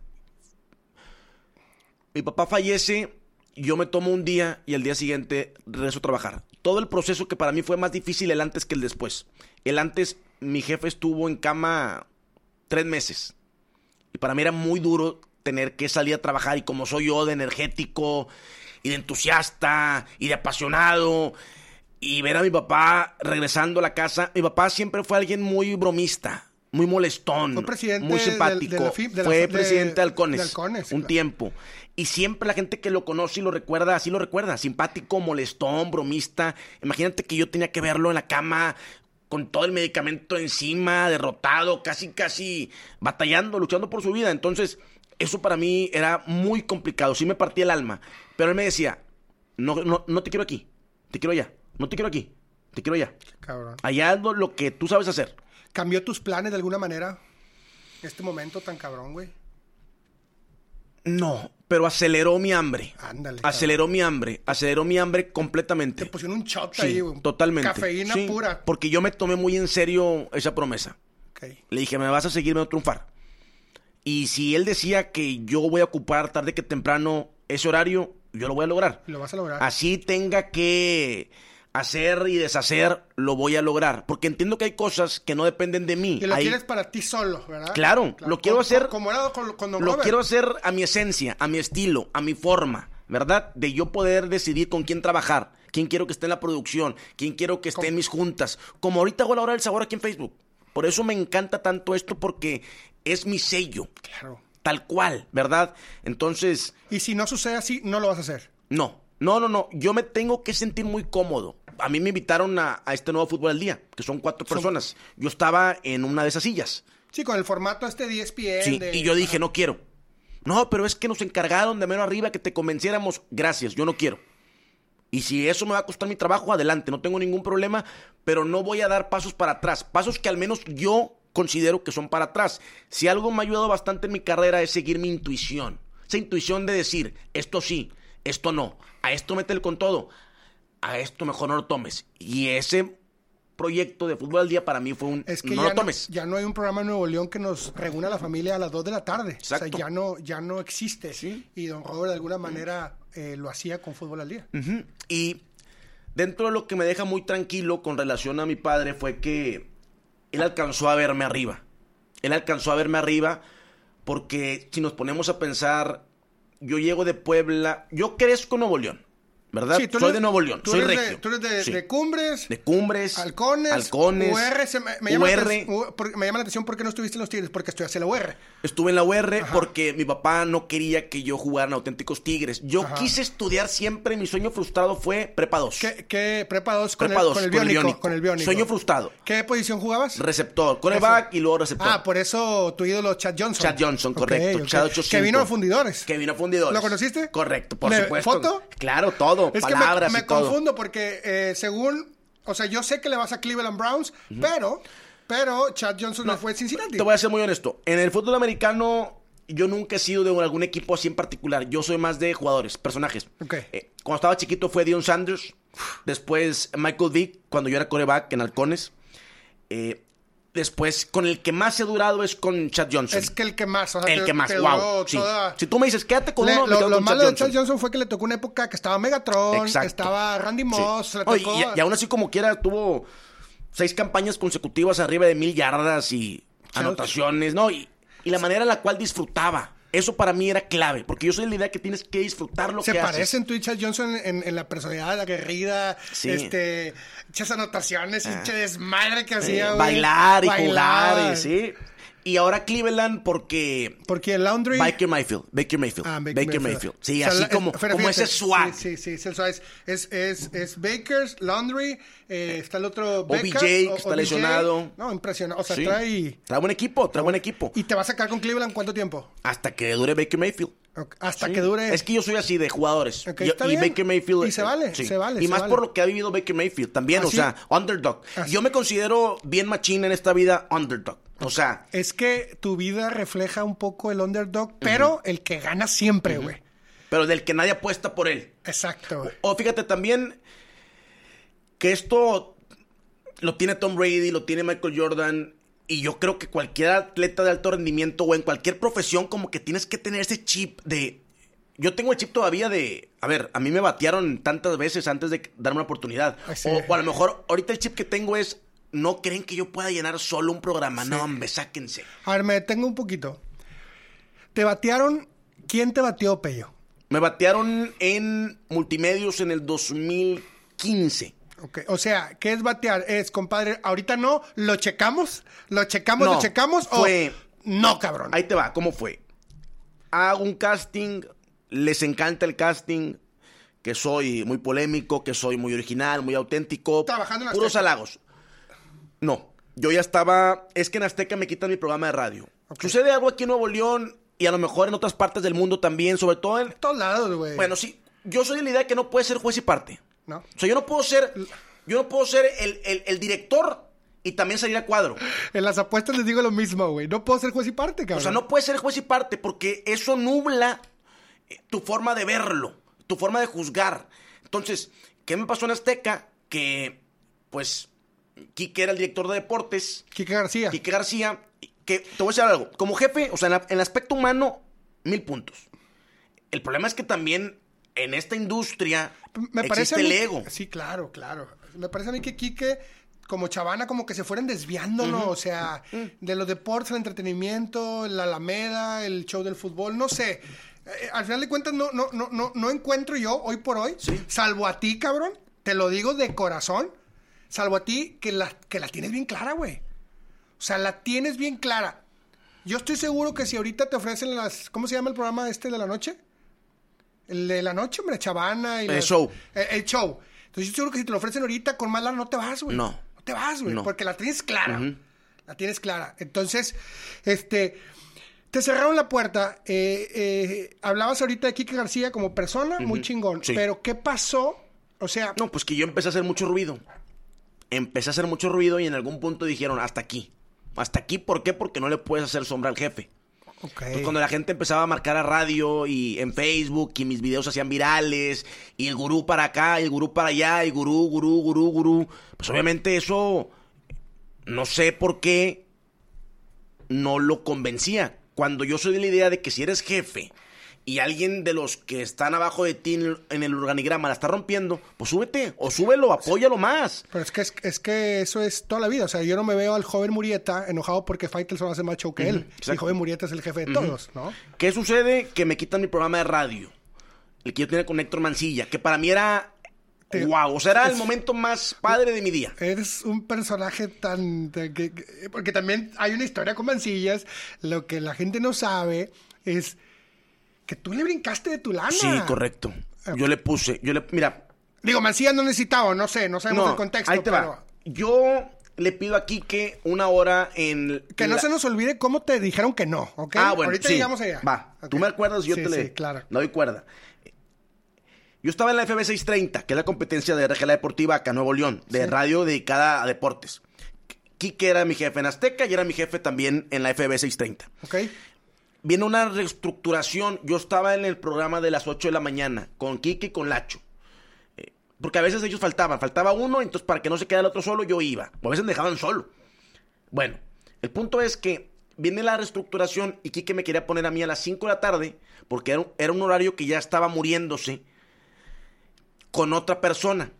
Mi papá fallece, yo me tomo un día y el día siguiente regreso a trabajar. Todo el proceso que para mí fue más difícil el antes que el después. El antes, mi jefe estuvo en cama tres meses. Y para mí era muy duro tener que salir a trabajar y como soy yo de energético y de entusiasta y de apasionado y ver a mi papá regresando a la casa. Mi papá siempre fue alguien muy bromista, muy molestón, Fue presidente muy simpático. de la de la- fue de- presidente de Halcones, un claro. tiempo. Y siempre la gente que lo conoce y lo recuerda, así lo recuerda. Simpático, molestón, bromista. Imagínate que yo tenía que verlo en la cama con todo el medicamento encima, derrotado, casi, casi batallando, luchando por su vida. Entonces, eso para mí era muy complicado. Sí me partía el alma. Pero él me decía, no, no, no te quiero aquí, te quiero allá. No te quiero aquí, te quiero allá. Cabrón. Allá es lo, lo que tú sabes hacer. ¿Cambió tus planes de alguna manera? Este momento tan cabrón, güey. No, pero aceleró mi hambre. Ándale, Aceleró mi hambre, aceleró mi hambre Te completamente. pusieron un shot Sí, ahí, güey. totalmente. Cafeína Sí, pura. Porque yo me tomé muy en serio esa promesa. Le dije, me vas a seguir, me voy a triunfar. Y si él decía que yo voy a ocupar tarde que temprano ese horario, yo lo voy a lograr. Lo vas a lograr. Así tenga que hacer y deshacer, lo voy a lograr. Porque entiendo que hay cosas que no dependen de mí. Y lo Hay- quieres para ti solo, ¿verdad? Claro, lo quiero hacer- Como era con, con Don Lo Robert. quiero hacer a mi esencia, a mi estilo, a mi forma, ¿verdad? De yo poder decidir con quién trabajar, quién quiero que esté en la producción, quién quiero que esté en mis juntas. Como ahorita hago la hora del sabor aquí en Facebook. Por eso me encanta tanto esto porque es mi sello, Claro. tal cual, ¿verdad? Entonces, Y si no sucede así, no lo vas a hacer. no, no, no, no. Yo me tengo que sentir muy cómodo. A mí me invitaron a, a este nuevo fútbol al día, que son cuatro personas. Yo estaba en una de esas sillas. Sí, con el formato este 10 ESPN. Sí, de- y yo dije, no quiero. No, pero es que nos encargaron de menos arriba que te convenciéramos. Gracias, yo no quiero. Y si eso me va a costar mi trabajo, adelante, no tengo ningún problema, pero no voy a dar pasos para atrás. Pasos que al menos yo considero que son para atrás. Si algo me ha ayudado bastante en mi carrera es seguir mi intuición. Esa intuición de decir, esto sí, esto no, a esto métele con todo, a esto mejor no lo tomes. Y ese proyecto de fútbol al día para mí fue un, Es que no ya, lo tomes. No, ya no hay un programa en Nuevo León que nos reúna a la familia a las 2 de la tarde. Exacto. O sea, ya no, ya no existe. Sí. Y don Robert de alguna manera eh, lo hacía con fútbol al día. Y dentro de lo que me deja muy tranquilo con relación a mi padre fue que él alcanzó a verme arriba. Él alcanzó a verme arriba porque si nos ponemos a pensar, yo llego de Puebla, yo crezco en Nuevo León, ¿verdad? Sí, tú soy eres- de Nuevo León, soy eres de- regio. tú eres de, Sí. de Cumbres, De Cumbres, Halcones, Halcones, UR. se me, me llama UR. atención- por- me llama la atención por qué no estuviste en los Tigres, porque estudiaste la UR. Estuve en la UR porque mi papá no quería que yo jugara en auténticos Tigres. Yo Ajá. quise estudiar siempre, mi sueño frustrado fue prepa 2. ¿Qué, qué prepa 2 con, Prepa el, 2, con el biónico? Con el biónico. Sueño frustrado. ¿Qué posición jugabas? Receptor, coreback y luego receptor. Ah, por eso tu ídolo Chad Johnson. Chad Johnson, correcto. Chad 85. Que vino a Fundidores. Que vino a Fundidores. ¿Lo conociste? Correcto, por ¿Le- supuesto. foto? Claro, todo. Es que palabras me, y me todo. confundo porque eh, según, o sea, yo sé que le vas a Cleveland Browns, pero, pero Chad Johnson no, fue Cincinnati. Te voy a ser muy honesto. En el fútbol americano, yo nunca he sido de algún equipo así en particular. Yo soy más de jugadores, personajes. Ok. Eh, cuando estaba chiquito fue Dion Sanders. Después Michael Vick, cuando yo era coreback en Halcones. Eh, después, con el que más he durado es con Chad Johnson. Es que el que más, o sea, el te- que más, wow. duró sí. toda- Si tú me dices, quédate con Le- uno, me lo quedo lo con malo Chad de Chad Johnson fue que le tocó una época que estaba Megatron, Exacto. estaba Randy Sí. Moss, le tocó... y- y aún así como quiera tuvo seis campañas consecutivas arriba de mil yardas y anotaciones, ¿no? Y, y la manera en la cual disfrutaba. Eso para mí era clave, porque yo soy de la idea que tienes que disfrutar lo Se que haces. parecen tú y Chad Johnson en, en la personalidad aguerrida, Sí. este, muchas anotaciones, hinche desmadre que Eh, hacía, güey. bailar y Bailaba. jugar, y, sí. Y ahora Cleveland porque... Porque el Laundry... Baker Mayfield. Baker Mayfield. Ah, Baker, Mayfield. Sí, O sea, así la- como, pero como fíjate, ese swag. Sí, sí, sí, es. Es, es, es, es Baker's, Laundry, eh, está el otro Beckham, que o- está OBJ. lesionado. No, impresionante. O sea, Sí. trae... Trae buen equipo, trae buen equipo. ¿Y te va a sacar con Cleveland cuánto tiempo? Hasta que dure Baker Mayfield. Hasta Sí. que dure... Es que yo soy así de jugadores. Yo- y bien. Baker Mayfield. Y se vale, sí. se vale, Y más vale. por lo que ha vivido Baker Mayfield también, ¿Ah, o sea, underdog. Así. Yo me considero bien machín en esta vida underdog. O sea, Es que tu vida refleja un poco el underdog, pero el que gana siempre, güey. pero del que nadie apuesta por él. Exacto, güey. O fíjate también que esto lo tiene Tom Brady, lo tiene Michael Jordan. Y yo creo que cualquier atleta de alto rendimiento o en cualquier profesión, como que tienes que tener ese chip de. Yo tengo el chip todavía de. A ver, a mí me batearon tantas veces antes de darme una oportunidad. Sí. O, o a lo mejor ahorita el chip que tengo es. No creen que yo pueda llenar solo un programa. No, hombre, sáquense. A ver, me detengo un poquito. ¿Te batearon? ¿Quién te bateó, Pello? Me batearon en multimedios en el 2015. Ok, O sea, ¿qué es batear? Es, compadre, ahorita no, lo checamos, lo checamos, No, lo checamos, fue- o no, cabrón. Ahí te va, ¿cómo fue? Hago un casting, les encanta el casting, que soy muy polémico, que soy muy original, muy auténtico. Trabajando en Puros Azteca. halagos. No, yo ya estaba. Es que en Azteca me quitan mi programa de radio. Sucede algo aquí en Nuevo León y a lo mejor en otras partes del mundo también, sobre todo en. todos lados, güey. Bueno, sí, yo soy de la idea que no puede ser juez y parte. ¿No? O sea, yo no puedo ser. Yo no puedo ser el, el- el director y también salir a cuadro. En las apuestas les digo lo mismo, güey. No puedo ser juez y parte, cabrón. O sea, no puedes ser juez y parte porque eso nubla eh, tu forma de verlo, tu forma de juzgar. Entonces, ¿qué me pasó en Azteca? Que, pues, Quique era el director de deportes, Quique García. Quique García, que te voy a decir algo, como jefe, o sea, en, la- en el aspecto humano, mil puntos. El problema es que también en esta industria Me parece existe mí- el ego. Sí, claro, claro. Me parece a mí que Quique, como Chavana, como que se fueran desviando, ¿no? O sea, de los deportes, el entretenimiento, la Alameda, el show del fútbol, no sé. Eh, al final de cuentas, no, no, no, no, no encuentro yo, hoy por hoy, salvo a ti, cabrón, te lo digo de corazón, salvo a ti, que la, que la tienes bien clara, güey. O sea, la tienes bien clara. Yo estoy seguro que si ahorita te ofrecen las... ¿Cómo se llama el programa este de la noche? El de la noche, hombre, Chavana y... El las- show. eh, el show. Entonces yo seguro que si te lo ofrecen ahorita con más lana no te vas, güey. No. No te vas, güey. No. Porque la tienes clara. La tienes clara. Entonces, este... Te cerraron la puerta. eh, eh, hablabas ahorita de Kike García como persona, muy chingón. Sí. Pero, ¿qué pasó? O sea, No, pues que yo empecé a hacer mucho ruido. Empecé a hacer mucho ruido y en algún punto dijeron, hasta aquí. Hasta aquí, ¿por qué? Porque no le puedes hacer sombra al jefe. Cuando la gente empezaba a marcar a radio y en Facebook y mis videos hacían virales y el gurú para acá y el gurú para allá y gurú, gurú, gurú, gurú, pues obviamente eso no sé por qué no lo convencía. Cuando yo soy de la idea de que si eres jefe y alguien de los que están abajo de ti en el, el organigrama la está rompiendo, pues súbete o súbelo, apóyalo más. Pero es que, es, es que eso es toda la vida. O sea, yo no me veo al joven Murieta enojado porque Faitelson hace más show que él. Exacto. joven Murieta es el jefe de todos, ¿no? ¿Qué sucede? Que me quitan mi programa de radio. El que yo tenía con Héctor Mancilla, que para mí era... Wow, o sea, era el momento más padre de mi día. Eres un personaje tan... tan que- que- porque también hay una historia con Mancillas. Lo que la gente no sabe es que tú le brincaste de tu lana. Sí, correcto. Yo le puse, yo le, mira, Digo, Mancillas no necesitaba, no sé, no sabemos no, el contexto. ahí te pero va. Yo le pido a Quique una hora en... Que no la- se nos olvide cómo te dijeron que no, ¿ok? Ah, bueno, Ahorita sí. llegamos allá. Va, tú me acuerdas yo Sí, te le... Sí, claro. le doy cuerda. Yo estaba en la FB 630, que es la competencia de RGLA Deportiva acá en Nuevo León, de radio dedicada a deportes. Quique era mi jefe en Azteca y era mi jefe también en la FB 630. ¿Ok? Viene una reestructuración. Yo estaba en el programa de las 8 de la mañana con Kike y con Lacho. Eh, porque a veces ellos faltaban. Faltaba uno, entonces para que no se quedara el otro solo, yo iba. O a veces me dejaban solo. Bueno, el punto es que viene la reestructuración y Kike me quería poner a mí a las 5 de la tarde porque era un, era un horario que ya estaba muriéndose con otra persona.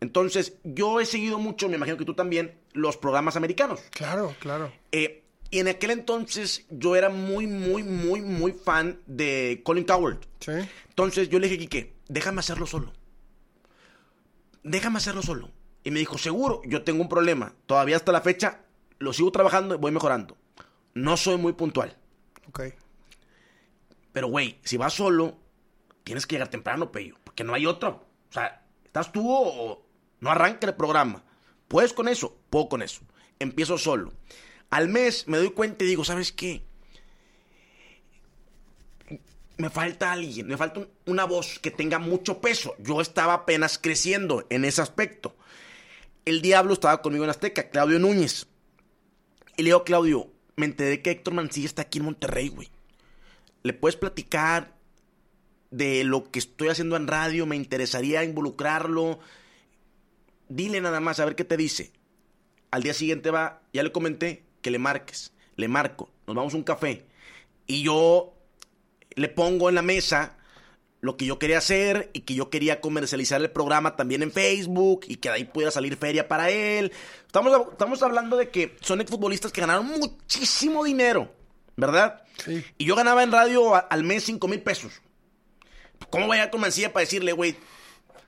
Entonces, yo he seguido mucho, me imagino que tú también, los programas americanos. Claro, claro. Eh, y en aquel entonces yo era muy, muy, muy, muy fan de Colin Coward. Sí. Entonces yo le dije, Quique, déjame hacerlo solo. Déjame hacerlo solo. Y me dijo, seguro, yo tengo un problema. Todavía hasta la fecha lo sigo trabajando y voy mejorando. no soy muy puntual. Ok. Pero, güey, si vas solo, tienes que llegar temprano, Pello, porque no hay otro. O sea, estás tú o no arranca el programa. ¿Puedes con eso? Puedo con eso. Empiezo solo. Al mes me doy cuenta y digo, ¿sabes qué? Me falta alguien, me falta un- una voz que tenga mucho peso. Yo estaba apenas creciendo en ese aspecto. El diablo estaba conmigo en Azteca, Claudio Núñez. Y le digo, Claudio, me enteré que Héctor Mancilla está aquí en Monterrey, güey. ¿Le puedes platicar de lo que estoy haciendo en radio? Me interesaría involucrarlo. Dile nada más, a ver qué te dice. Al día siguiente va, ya le comenté que le marques. Le marco, nos vamos a un café. Y yo le pongo en la mesa lo que yo quería hacer y que yo quería comercializar el programa también en Facebook y que de ahí pudiera salir feria para él. Estamos, estamos hablando de que son exfutbolistas que ganaron muchísimo dinero, ¿verdad? Sí. Y yo ganaba en radio a- al mes 5 mil pesos. ¿Cómo vaya con Mancilla para decirle, güey?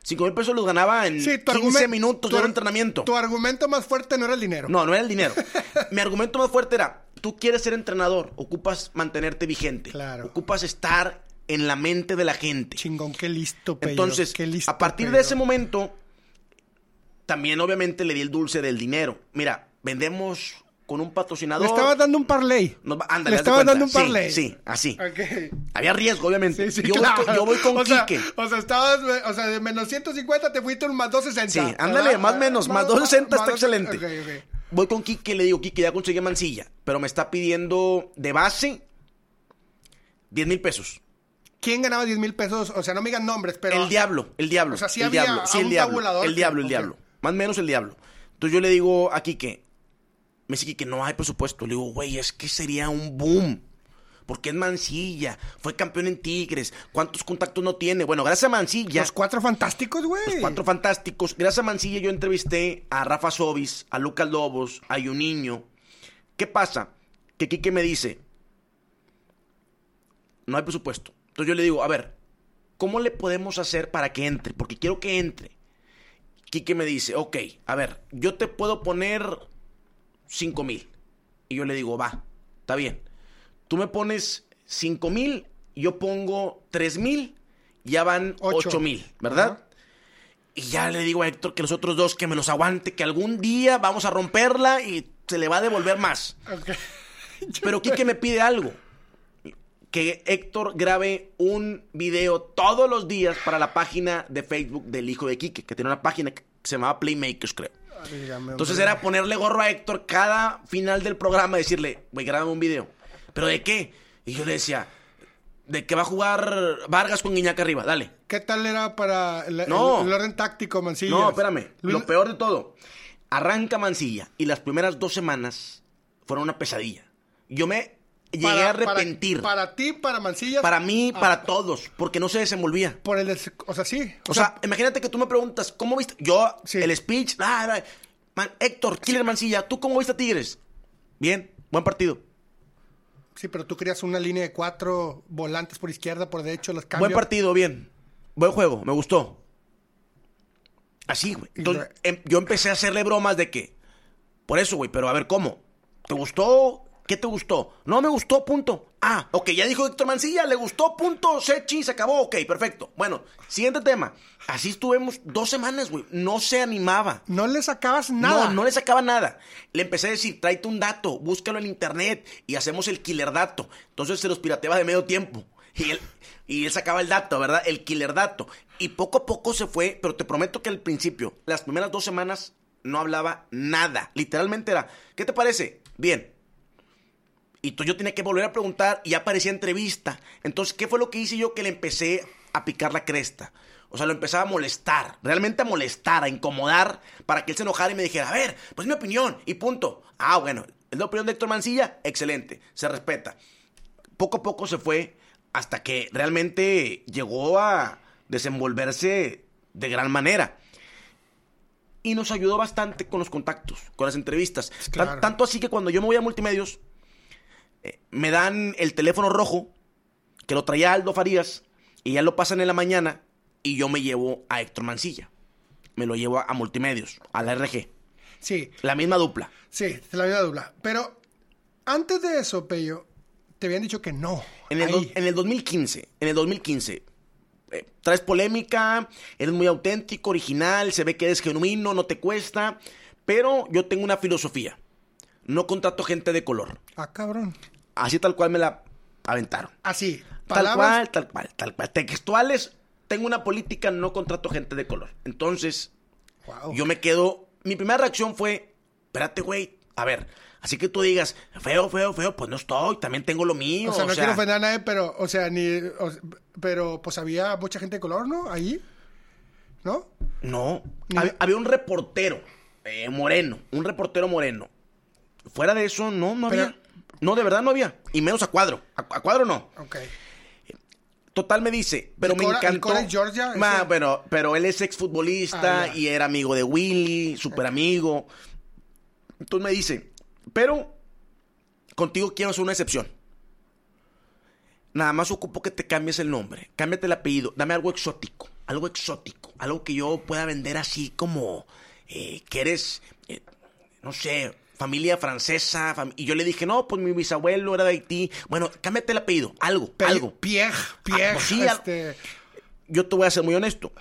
5 mil pesos los ganaba en Sí, tu 15 argumen- minutos de entrenamiento. Tu argumento más fuerte no era el dinero. No, no era el dinero. Mi argumento más fuerte era, tú quieres ser entrenador, ocupas mantenerte vigente. Claro. Ocupas estar en la mente de la gente. Chingón, qué listo, Pello. Entonces, qué listo, a partir de ese momento, también obviamente le di el dulce del dinero. Mira, vendemos con un patrocinador. Le estabas dando un parlay. Ándale, Le cuenta. dando un parlay. Sí, así. Ok. Había riesgo, obviamente. Sí, sí, yo, voy claro. con, yo voy con o sea, Quique. o sea, estabas, o sea, de menos 150 te fuiste un más 260. Sí, ándale, ¿verdad? más o menos, más 260 está más- excelente. Voy con Quique y le digo, Quique, ya conseguí Mancilla, pero me está pidiendo de base 10 mil pesos. ¿Quién ganaba 10 mil pesos? O sea, no me digan nombres, pero. el diablo, el diablo. O sea, sí el había diablo, a sí, el un diablo. tabulador El diablo, el diablo. Más o menos el diablo. Entonces yo le digo a Quique, me dice Quique, no hay presupuesto. Le digo, güey, es que sería un boom. Porque es Mancilla, fue campeón en Tigres. ¿Cuántos contactos no tiene? Bueno, gracias a Mancilla. Los cuatro fantásticos, güey. Los cuatro fantásticos. Gracias a Mancilla yo entrevisté a Rafa Sobis, a Lucas Lobos, a Yuniño. ¿Qué pasa? Que Quique me dice, no hay presupuesto. Entonces yo le digo, a ver, ¿cómo le podemos hacer para que entre? Porque quiero que entre. Quique me dice, ok, a ver, yo te puedo poner 5 mil. Y yo le digo, va, está bien. Tú me pones 5 mil, yo pongo 3 mil, ya van Ocho. 8 mil, ¿verdad? Y ya le digo a Héctor que los otros dos que me los aguante, que algún día vamos a romperla y se le va a devolver más. Pero Quique me pide algo. Que Héctor grabe un video todos los días para la página de Facebook del hijo de Quique, que tiene una página que se llamaba Playmakers, creo. Dígame, Entonces era ponerle gorro a Héctor cada final del programa y decirle, güey, grábame un video. ¿Pero de qué? Y yo le decía, de que va a jugar Vargas con Guiñac arriba, dale. ¿Qué tal era para el, el- No. el orden táctico, Mancilla? No, espérame. Luis- Lo peor de todo. Arranca Mancilla y las primeras dos semanas fueron una pesadilla. Yo me llegué para- a arrepentir. Para, Para, para ti, para Mancilla. mí, ah, para todos, porque no se desenvolvía. Por el. O sea, sí. O sea, imagínate que tú me preguntas, ¿cómo viste? Yo, Sí. el speech, ah, ah, man, Héctor, Killer Mancilla, ¿tú cómo viste a Tigres? Bien, buen partido. Sí, pero tú querías una línea de cuatro volantes por izquierda, por derecho, los cambios. Buen partido, bien. Buen juego, me gustó. Así, güey. Entonces, em- yo empecé a hacerle bromas de que. Por eso, güey, pero a ver, ¿cómo? ¿Te gustó? ¿Qué te gustó? No me gustó, punto. Ah, ok, ya dijo Héctor Mancilla, le gustó, punto. Sechi, se acabó, ok, perfecto. Bueno, siguiente tema. Así estuvimos dos semanas, güey. No se animaba. No le sacabas nada. No, no le sacaba nada. Le empecé a decir, tráete un dato, búscalo en internet y hacemos el killer dato. Entonces se los pirateaba de medio tiempo. Y él, y él sacaba el dato, ¿verdad? El killer dato. Y poco a poco se fue, pero te prometo que al principio, las primeras dos semanas, no hablaba nada. Literalmente era, ¿qué te parece? Bien. Y tú, yo tenía que volver a preguntar y ya aparecía entrevista. Entonces, ¿qué fue lo que hice yo? Que le empecé a picar la cresta. O sea, lo empezaba a molestar, realmente a molestar, a incomodar, para que él se enojara y me dijera, a ver, pues es mi opinión, y punto. Ah, bueno, es la opinión de Héctor Mancilla, excelente, se respeta. Poco a poco se fue hasta que realmente llegó a desenvolverse de gran manera. Y nos ayudó bastante con los contactos, con las entrevistas. Claro. tanto así que cuando yo me voy a multimedios, eh, me dan el teléfono rojo, que lo traía Aldo Farías, y ya lo pasan en la mañana, y yo me llevo a Héctor Mancilla. Me lo llevo a, a multimedios, a la RG. Sí, La misma dupla. sí, la misma dupla. Pero antes de eso, Pello, te habían dicho que no. En el, en el 2015, en el 2015, eh, traes polémica, eres muy auténtico, original, se ve que eres genuino, no te cuesta, pero yo tengo una filosofía. No contrato gente de color. Ah, cabrón. Así tal cual me la aventaron. Así. Tal cual, tal cual, tal cual. Textuales, tengo una política, no contrato gente de color. Entonces, Wow. yo me quedo. Mi primera reacción fue: espérate, güey, a ver. Así que tú digas, feo, feo, feo, pues no estoy, también tengo lo mío. O sea, no quiero ofender a nadie, pero, o sea, ni. o- pero, pues había mucha gente de color, ¿no? Ahí. ¿No? No, Ni- hab- había un reportero eh, moreno, un reportero moreno. Fuera de eso, no, no Pero- había. No, de verdad no había. Y menos a cuadro. A, a cuadro no. Ok. Total me dice, pero ¿El me Cora- encantó. Cora Georgia? Ma, pero, pero él es exfutbolista Ah, y era amigo de Willy, súper amigo. Entonces me dice, pero contigo quiero hacer una excepción. Nada más ocupo que te cambies el nombre, cámbiate el apellido, dame algo exótico, algo exótico, algo que yo pueda vender así como eh, que eres, eh, no sé, familia francesa. fam- y yo le dije, no, pues mi bisabuelo era de Haití. Bueno, cámbiate el apellido, algo, Pe- algo. Piej, Ah, pues sí, al- este... yo te voy a ser muy honesto.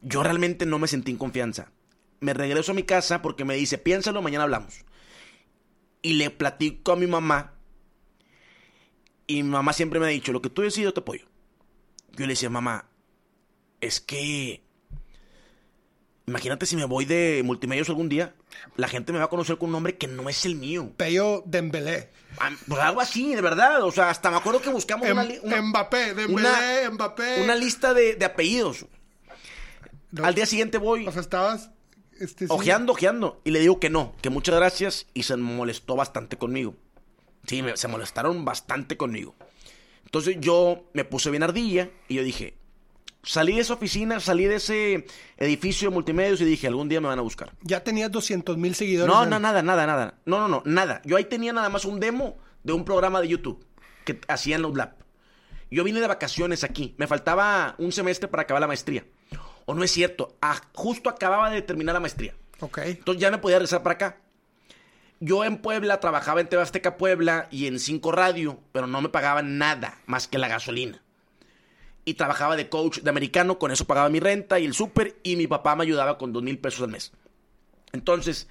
Yo realmente no me sentí en confianza. Me regreso a mi casa porque me dice, piénsalo, mañana hablamos. Y le platico a mi mamá. Y mi mamá siempre me ha dicho, lo que tú decides, yo te apoyo. Yo le decía, mamá, es que... Imagínate si me voy de multimedios algún día, la gente me va a conocer con un nombre que no es el mío. Pello Dembélé. Pues algo así, de verdad. O sea, hasta me acuerdo que buscamos una, Em- una- Mbappé, Dembélé, una- Mbappé. una lista de, de apellidos. No, Al día siguiente voy O sea, estabas... Este, sí. ojeando, ojeando. Y le digo que no, que muchas gracias. Y se molestó bastante conmigo. Sí, me- se molestaron bastante conmigo. Entonces yo me puse bien ardilla y yo dije, salí de esa oficina, salí de ese edificio de multimedios y dije, algún día me van a buscar. Ya tenías 200 mil seguidores. No, en- no, nada, nada, nada. No, no, no, nada. Yo ahí tenía nada más un demo de un programa de YouTube que hacía en Lab. Yo vine de vacaciones aquí. Me faltaba un semestre para acabar la maestría. O no es cierto. Ah, justo acababa de terminar la maestría. Ok. Entonces ya me podía regresar para acá. Yo en Puebla trabajaba en TV Azteca Puebla y en Cinco Radio, pero no me pagaban nada más que la gasolina. Y trabajaba de coach de americano, con eso pagaba mi renta y el súper, y mi papá me ayudaba con dos mil pesos al mes. Entonces,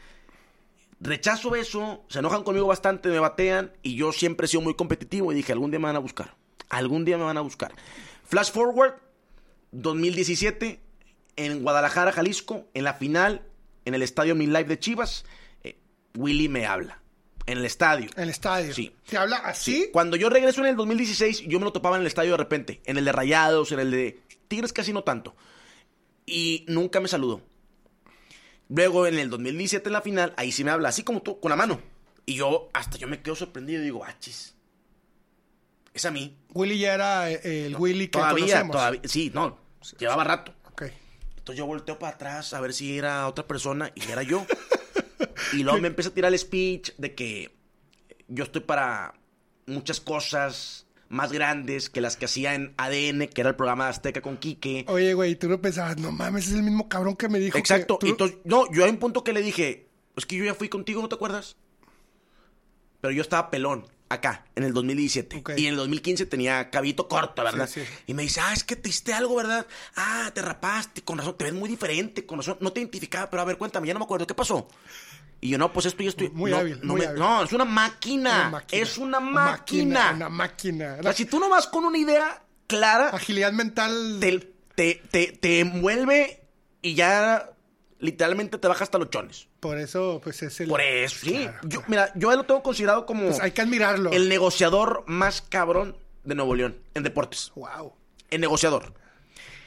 rechazo eso, se enojan conmigo bastante, me batean, y yo siempre he sido muy competitivo y dije, algún día me van a buscar. Algún día me van a buscar. Flash forward, 2017, en Guadalajara, Jalisco, en la final, en el estadio Mi Life de Chivas, eh, Willy me habla. En el estadio. En el estadio. Sí. ¿Te habla así? Cuando yo regreso en el 2016, yo me lo topaba en el estadio de repente. En el de Rayados, en el de Tigres casi no tanto. Y nunca me saludó. Luego en el 2017 en la final, ahí sí me habla, así como tú, con la mano. Y yo, hasta yo me quedo sorprendido y digo, achis. Es a mí. Willy ya era eh, el Willy que Todavía, conocemos. todavía. Sí, no. Llevaba rato. Ok. Entonces yo volteo para atrás a ver si era otra persona y era yo. y luego me empieza a tirar el speech de que yo estoy para muchas cosas más grandes que las que hacía en ADN, que era el programa de Azteca con Quique. Oye, güey, tú no pensabas, no mames, es el mismo cabrón que me dijo que Exacto. tú- Entonces, no, yo hay un punto que le dije, es que yo ya fui contigo, ¿no te acuerdas? Pero yo estaba pelón acá, en el 2017. Ok. Y en el 2015 tenía cabito corto, ¿verdad? Sí, sí. Y me dice, ah, es que te hiciste algo, ¿verdad? Ah, te rapaste, con razón, te ves muy diferente, con razón, no te identificaba, pero a ver, cuéntame, ya no me acuerdo, ¿qué pasó? Y yo, no, pues esto y esto. y- Muy no, hábil, no, muy me- hábil. no, es una máquina. Una máquina. Es una máquina. Una máquina. O sea, si tú no vas con una idea clara, Agilidad mental. te, te, te, te envuelve y ya literalmente te baja hasta los chones. Por eso, pues es el. Por eso, sí. Claro, Yo, mira, yo lo tengo considerado como Pues hay que admirarlo. el negociador más cabrón de Nuevo León en deportes. Wow. El negociador.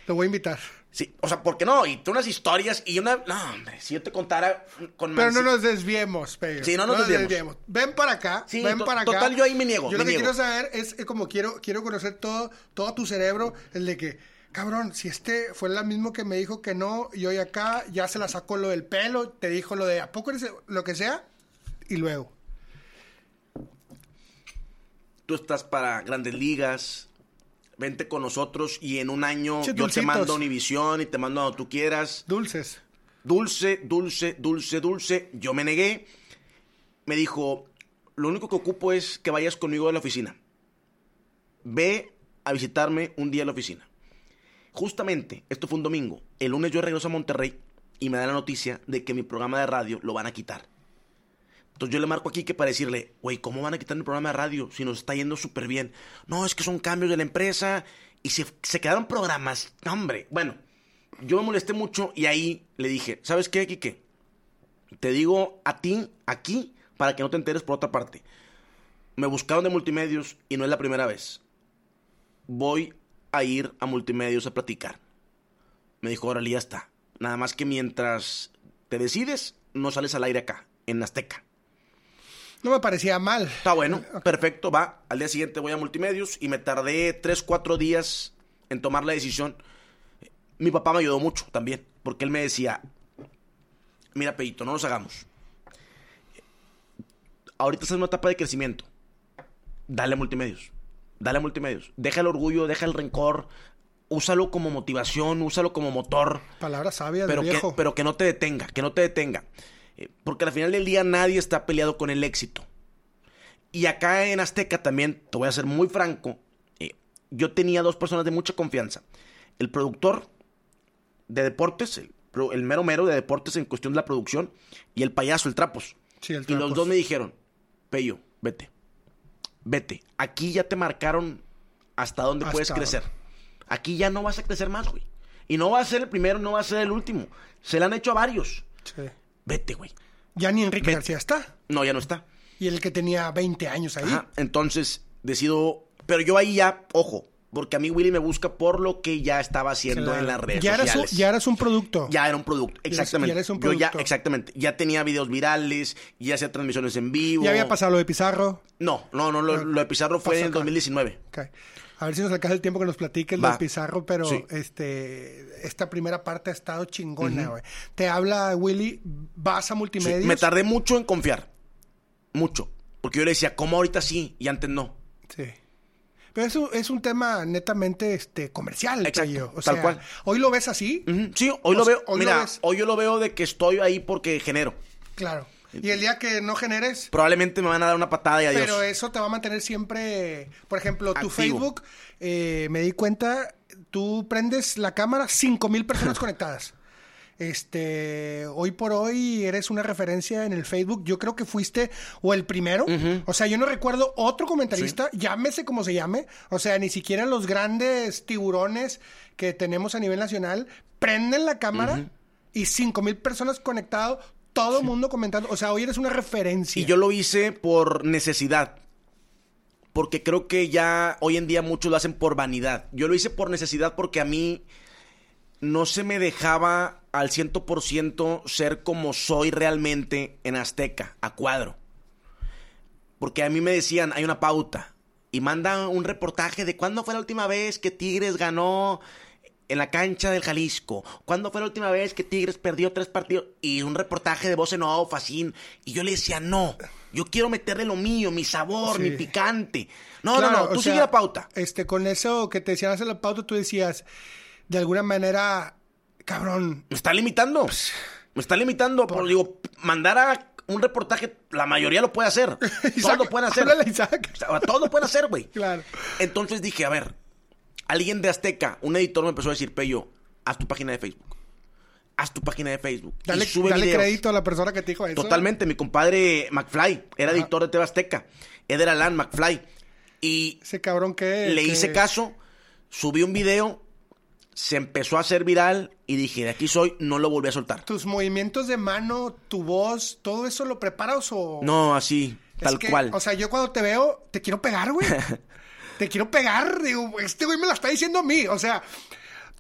Lo voy a invitar. Sí, o sea, ¿por qué no? Y tú unas historias y una... No, hombre, si yo te contara con Pero no nos desviemos, Pello. Sí, no nos desviemos. Ven para acá. Sí, ven para acá. total, yo ahí me niego, Yo me lo que quiero saber es, eh, como quiero, quiero conocer todo, todo tu cerebro, el de que, cabrón, si este fue el mismo que me dijo que no, y hoy acá ya se la sacó lo del pelo, te dijo lo de a poco eres lo que sea, y luego. Tú estás para grandes ligas, vente con nosotros y en un año yo te mando a Univisión y te mando a donde tú quieras. Dulces. Dulce, dulce, dulce, dulce. Yo me negué. Me dijo, lo único que ocupo es que vayas conmigo a la oficina. Ve a visitarme un día a la oficina. Justamente, esto fue un domingo. El lunes yo regreso a Monterrey y me da la noticia de que mi programa de radio lo van a quitar. Entonces yo le marco aquí que para decirle, güey, ¿cómo van a quitar mi programa de radio si nos está yendo súper bien? No, es que son cambios de la empresa y se, se quedaron programas. No, hombre, bueno, yo me molesté mucho y ahí le dije, ¿sabes qué, Kike? Te digo a ti, aquí, para que no te enteres por otra parte. Me buscaron de multimedios y no es la primera vez. Voy a ir a multimedios a platicar. Me dijo, órale, ya está. Nada más que mientras te decides, no sales al aire acá, en Azteca. No me parecía mal. Está bueno, perfecto, va. Al día siguiente voy a multimedios y me tardé 3, 4 días en tomar la decisión. Mi papá me ayudó mucho también, porque él me decía, mira, Peito, no nos hagamos. Ahorita estás en una etapa de crecimiento. Dale a multimedios. Dale a multimedios. Deja el orgullo, deja el rencor. Úsalo como motivación, úsalo como motor. Palabras sabias pero del que, viejo. pero que no te detenga, que no te detenga. Eh, Porque al final del día nadie está peleado con el éxito. Y acá en Azteca también, te voy a ser muy franco, eh, yo tenía dos personas de mucha confianza. El productor de deportes, el, mero mero de deportes en cuestión de la producción, y el payaso, el trapos. Sí, el Y los dos me dijeron, Pello, vete, vete. Aquí ya te marcaron hasta dónde Hasta puedes crecer. Aquí ya no vas a crecer más, güey. Y no va a ser el primero, no va a ser el último. Se le han hecho a varios. Sí. Vete, güey. Ya ni Enrique Vete. García está. No, ya no está. Y el que tenía 20 años ahí. Ajá, Entonces, decido. Pero yo ahí ya, ojo, porque a mí Willy me busca por lo que ya estaba haciendo Claro. en las redes ya eras, un, sociales. ya eras un producto. Ya era un producto, exactamente. ya eres un Yo ya, producto. exactamente. Ya tenía videos virales, ya hacía transmisiones en vivo. Ya había pasado lo de Pizarro. No, no, no, lo, lo de Pizarro fue en el acá. 2019. Ok. A ver si nos alcanza el tiempo que nos platiques lo de Pizarro, pero Sí. este esta primera parte ha estado chingona, güey. Te habla Willy, vas a Sí, multimedios. me tardé mucho en confiar. Mucho. Porque yo le decía, ¿cómo ahorita sí? Y antes no. Sí. Pero eso es un tema netamente este comercial, Exacto. O tal sea, cual. Hoy lo ves así, Sí, hoy O lo veo. hoy mira, hoy yo lo veo de que estoy ahí porque genero. claro. Y el día que no generes, Probablemente me van a dar una patada y adiós. Pero eso te va a mantener siempre, por ejemplo, tu Activo. Facebook, eh, me di cuenta, tú prendes la cámara, cinco mil personas conectadas. Este, hoy por hoy eres una referencia en el Facebook. Yo creo que fuiste o el primero. O sea, yo no recuerdo otro comentarista, llámese como se llame. O sea, ni siquiera los grandes tiburones que tenemos a nivel nacional prenden la cámara y cinco mil personas conectados, todo el mundo comentando. O sea, hoy eres una referencia. Y yo lo hice por necesidad. Porque creo que ya hoy en día muchos lo hacen por vanidad. Yo lo hice por necesidad porque a mí no se me dejaba al 100% ser como soy realmente en Azteca, a cuadro. Porque a mí me decían, hay una pauta. Y manda un reportaje de cuándo fue la última vez que Tigres ganó en la cancha del Jalisco. ¿Cuándo fue la última vez que Tigres perdió tres partidos? Y un reportaje de voz en off, así. Y yo le decía, no, yo quiero meterle lo mío, mi sabor, Sí. mi picante. No, Claro, no, no, tú sea, sigue la pauta. Este, con eso que te decían hacer la pauta, tú decías, de alguna manera, cabrón, Me está limitando. Me está limitando. Por, digo, mandar a un reportaje, la mayoría lo puede hacer. Todos Isaac, lo pueden hacer. Isaac. Todos lo pueden hacer, güey. Claro. Entonces dije, a ver, alguien de Azteca, un editor me empezó a decir, Pello, haz tu página de Facebook. Haz tu página de Facebook. y dale, sube dale crédito a la persona que te dijo eso. Totalmente. Mi compadre McFly era editor de TV Azteca. Eder Alan McFly. Y Ese cabrón que... le que- hice caso, subí un video, se empezó a hacer viral y dije, de aquí soy, no lo volví a soltar. Tus movimientos de mano, tu voz, ¿todo eso lo preparas o...? No, así, Es tal que, cual. O sea, yo cuando te veo, te quiero pegar, güey. te quiero pegar. Digo, este güey me la está diciendo a mí. O sea,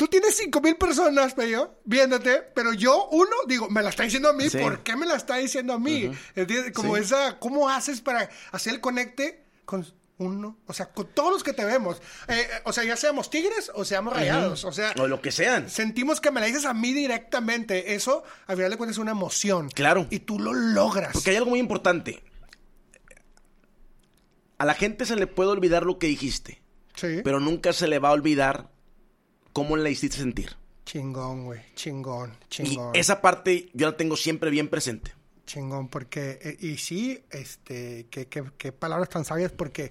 tú tienes cinco mil personas, pero viéndote, pero yo, uno, digo, me la está diciendo a mí. Sí. ¿Por qué me la está diciendo a mí? ¿Entiendes? Como Sí. esa, ¿cómo haces para hacer el conecte con uno? O sea, con todos los que te vemos. Eh, eh, o sea, ya seamos tigres o seamos rayados. O sea, o lo que sean. sentimos que me la dices a mí directamente. Eso, al final de cuentas, es una emoción. Claro. Y tú lo logras. Porque hay algo muy importante. A la gente se le puede olvidar lo que dijiste, Sí. pero nunca se le va a olvidar cómo la hiciste sentir. Chingón, güey. Chingón, Y chingón. esa parte yo la tengo siempre bien presente. chingón, porque, eh, y sí, este, qué, palabras tan sabias, porque,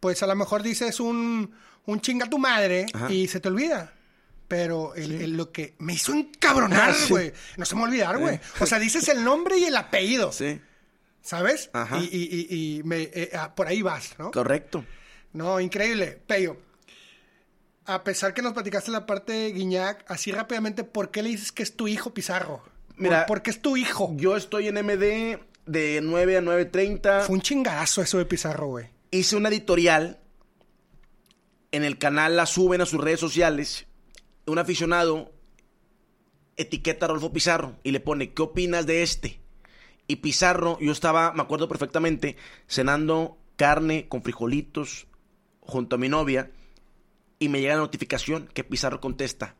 pues a lo mejor dices un, un chinga tu madre Ajá. y se te olvida. Pero el- el- lo que me hizo encabronar, Ah, sí. güey, no se me va a olvidar, güey. O sea, dices el nombre y el apellido, Sí, ¿sabes? Ajá. Y, y- y- y me, eh, ah, por ahí vas, ¿no? correcto. No, increíble. Peyo, a pesar que nos platicaste la parte de Guiñac, así rápidamente, ¿por qué le dices que es tu hijo Pizarro? ¿Por- Mira, ¿por, qué es tu hijo? Yo estoy en MD de 9 a 9.30. Fue un chingadazo eso de Pizarro, güey. hice una editorial. En el canal la suben a sus redes sociales. Un aficionado etiqueta a Rolfo Pizarro y le pone, ¿qué opinas de este? Y Pizarro, yo estaba, me acuerdo perfectamente, cenando carne con frijolitos junto a mi novia y me llega la notificación que Pizarro contesta.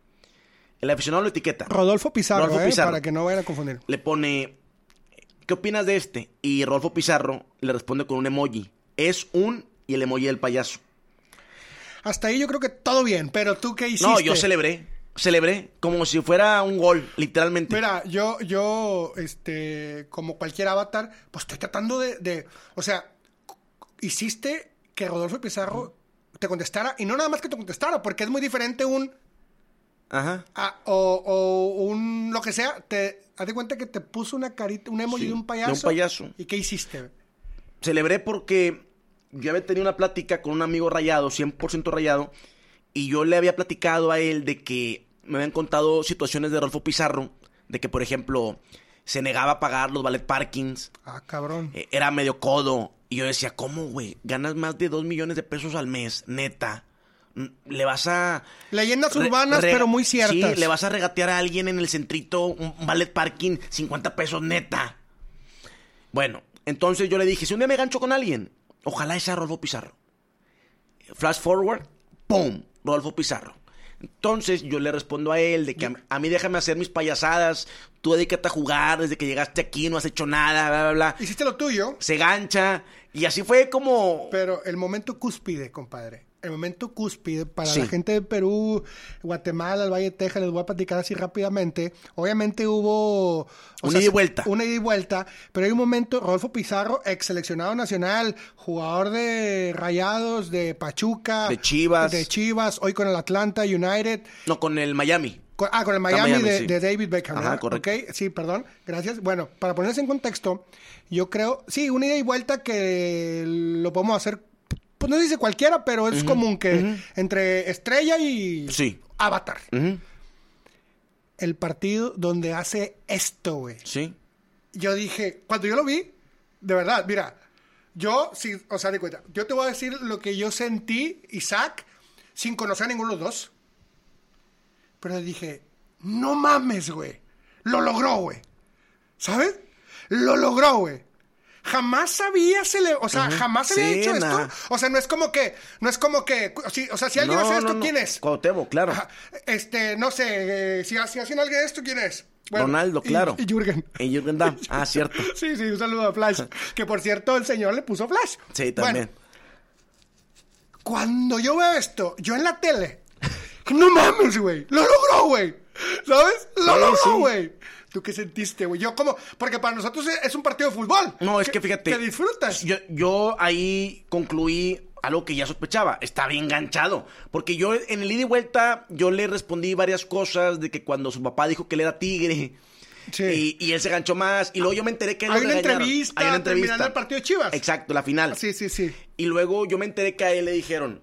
El aficionado lo etiqueta. Rodolfo Pizarro, Rodolfo ¿eh? Pizarro. Para que no vayan a confundir. Le pone, ¿qué opinas de este? Y Rodolfo Pizarro le responde con un emoji. Es un y el emoji del payaso. Hasta ahí yo creo que todo bien, pero tú qué hiciste? No, yo celebré. Celebré como si fuera un gol, literalmente. Mira, yo, yo, este, como cualquier avatar, pues estoy tratando de, de- o sea, hiciste que Rodolfo Pizarro te contestara, y no nada más que te contestara, porque es muy diferente un, Ajá. o, o un, lo que sea, te, haz de cuenta que te puso una carita, un emoji Sí, de un de payaso. un payaso. ¿Y qué hiciste? Celebré porque yo había tenido una plática con un amigo rayado, 100% rayado, y yo le había platicado a él de que me habían contado situaciones de Rodolfo Pizarro, de que, por ejemplo, se negaba a pagar los ballet parkings, Ah, cabrón. eh, era medio codo. Y yo decía, ¿cómo, güey? Ganas más de 2 millones de pesos al mes, neta. Mm, Le vas a... Leyendas urbanas, pero muy ciertas. Sí, le vas a regatear a alguien en el centrito un, un ballet parking, 50 pesos, neta. Bueno, entonces yo le dije, si un día me gancho con alguien, ojalá sea Rodolfo Pizarro. Flash forward, ¡pum! Rodolfo Pizarro. Entonces yo le respondo a él de que a, a mí déjame hacer mis payasadas, tú dedícate a jugar, desde que llegaste aquí no has hecho nada, bla, bla, bla. Hiciste lo tuyo, Se gancha y así fue como... pero el momento cúspide, compadre. El momento cúspide para Sí. la gente de Perú, Guatemala, el Valle de Texas, les voy a platicar así rápidamente. Obviamente hubo... Una ida y vuelta. Una ida y vuelta, pero hay un momento, Rodolfo Pizarro, ex seleccionado nacional, jugador de Rayados, de Pachuca. De Chivas. De Chivas, hoy con el Atlanta United. No, con el Miami. Con- ah, con el Miami, Miami, de, sí. de David Beckham. Ajá, correcto. Ok, sí, perdón. Gracias. Bueno, para ponerse en contexto, yo creo, sí, una ida y vuelta que lo podemos hacer, pues no dice cualquiera, pero es común que entre estrella y Sí. avatar. El partido donde hace esto, güey. Sí. Yo dije, cuando yo lo vi, de verdad, mira, yo, sí, o sea, de cuenta, yo te voy a decir lo que yo sentí, Isaac, sin conocer a ninguno de los dos. Pero dije, no mames, güey. Lo logró, güey. ¿Sabes? Lo logró, güey. Jamás había cele- o sea, jamás había Sí, hecho nah. esto. O sea, no es como que, no es como que, o sea, si alguien No, hace esto, no, no. ¿quién es? Cuauhtémoc, claro. Ajá. Este, no sé, eh, si, si hacen alguien esto, ¿quién es? Ronaldo, y- claro. Y, Jürgen. Y Jürgen Damm. Ah, cierto. Sí, sí, un saludo a Flash. que por cierto, el señor le puso Flash. Sí, también. Bueno, cuando yo veo esto, yo en la tele, no mames, güey, lo logró, güey. ¿Sabes? Lo Sí, logró, sí. ¿Tú qué sentiste, güey? Yo como, porque para nosotros es- un partido de fútbol. No, es que fíjate. Que disfrutas. Yo, yo ahí concluí algo que ya sospechaba. Está bien enganchado. Porque yo en el ida y vuelta, yo le respondí varias cosas de que cuando su papá dijo que él era tigre. Sí. Y, y él se ganchó más. Y luego yo me enteré que a él Hay lo una entrevista Hay una entrevista. terminando el partido de Chivas. Exacto, la final. Sí, sí, sí. Y luego yo me enteré que a él le dijeron,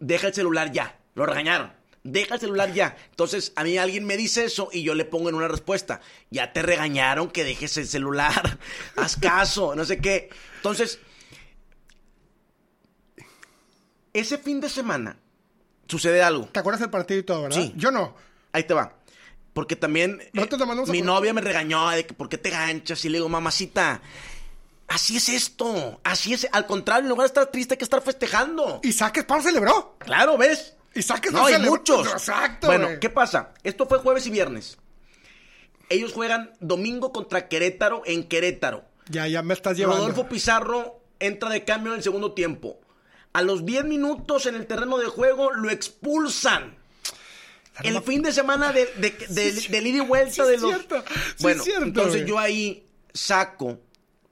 deja el celular ya. Lo regañaron. Deja el celular ya. Entonces, a mí alguien me dice eso y yo le pongo en una respuesta. Ya te regañaron que dejes el celular. Haz caso, no sé qué. Entonces, ese fin de semana sucede algo. ¿Te acuerdas del partido y todo, verdad? Sí. Yo no. Ahí te va. Porque también eh, mi novia me regañó de que por qué te ganchas y le digo, mamacita, así es esto, así es, al contrario, en lugar de estar triste hay que estar festejando. Isaac Esparza celebró. Claro, ¿ves? Isaac No, hay muchos. Exacto, Bueno. ¿qué pasa? Esto fue jueves y viernes. Ellos juegan domingo contra Querétaro en Querétaro. Ya, ya me estás llevando. Rodolfo Pizarro entra de cambio en el segundo tiempo. A los 10 minutos en el terreno de juego lo expulsan. El fin de semana de, de, de, Sí, ida y vuelta sí, de los. cierto. Bueno, cierto, entonces yo ahí saco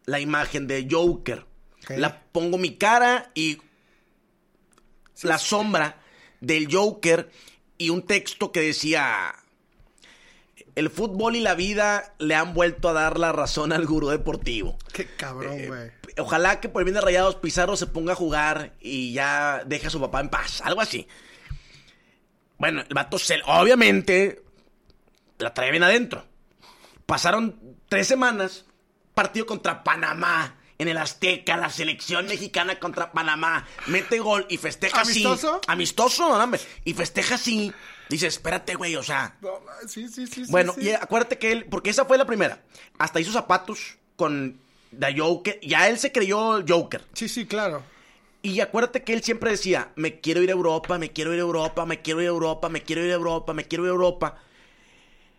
la imagen de Joker. Ok. La pongo mi cara y la sombra del Joker y un texto que decía. El fútbol y la vida le han vuelto a dar la razón al gurú deportivo. Qué cabrón, Eh, güey. Ojalá que por el bien de Rayados Pizarro se ponga a jugar y ya deje a su papá en paz. Algo así. Bueno, el vato se... Obviamente la trae bien adentro. Pasaron tres semanas. Partido contra Panamá. En el Azteca, la selección mexicana contra Panamá. Mete gol y festeja ¿Amistoso? así. Amistoso, hombre. Y festeja así. Dice, espérate, güey, o sea... No, sí, sí, sí. sí, Bueno, sí. y acuérdate que él, porque esa fue la primera. Hasta hizo zapatos con The Joker. Ya él se creyó Joker. Sí, sí, claro. Y acuérdate que él siempre decía, me quiero ir a Europa, me quiero ir a Europa, me quiero ir a Europa, me quiero ir a Europa, me quiero ir a Europa.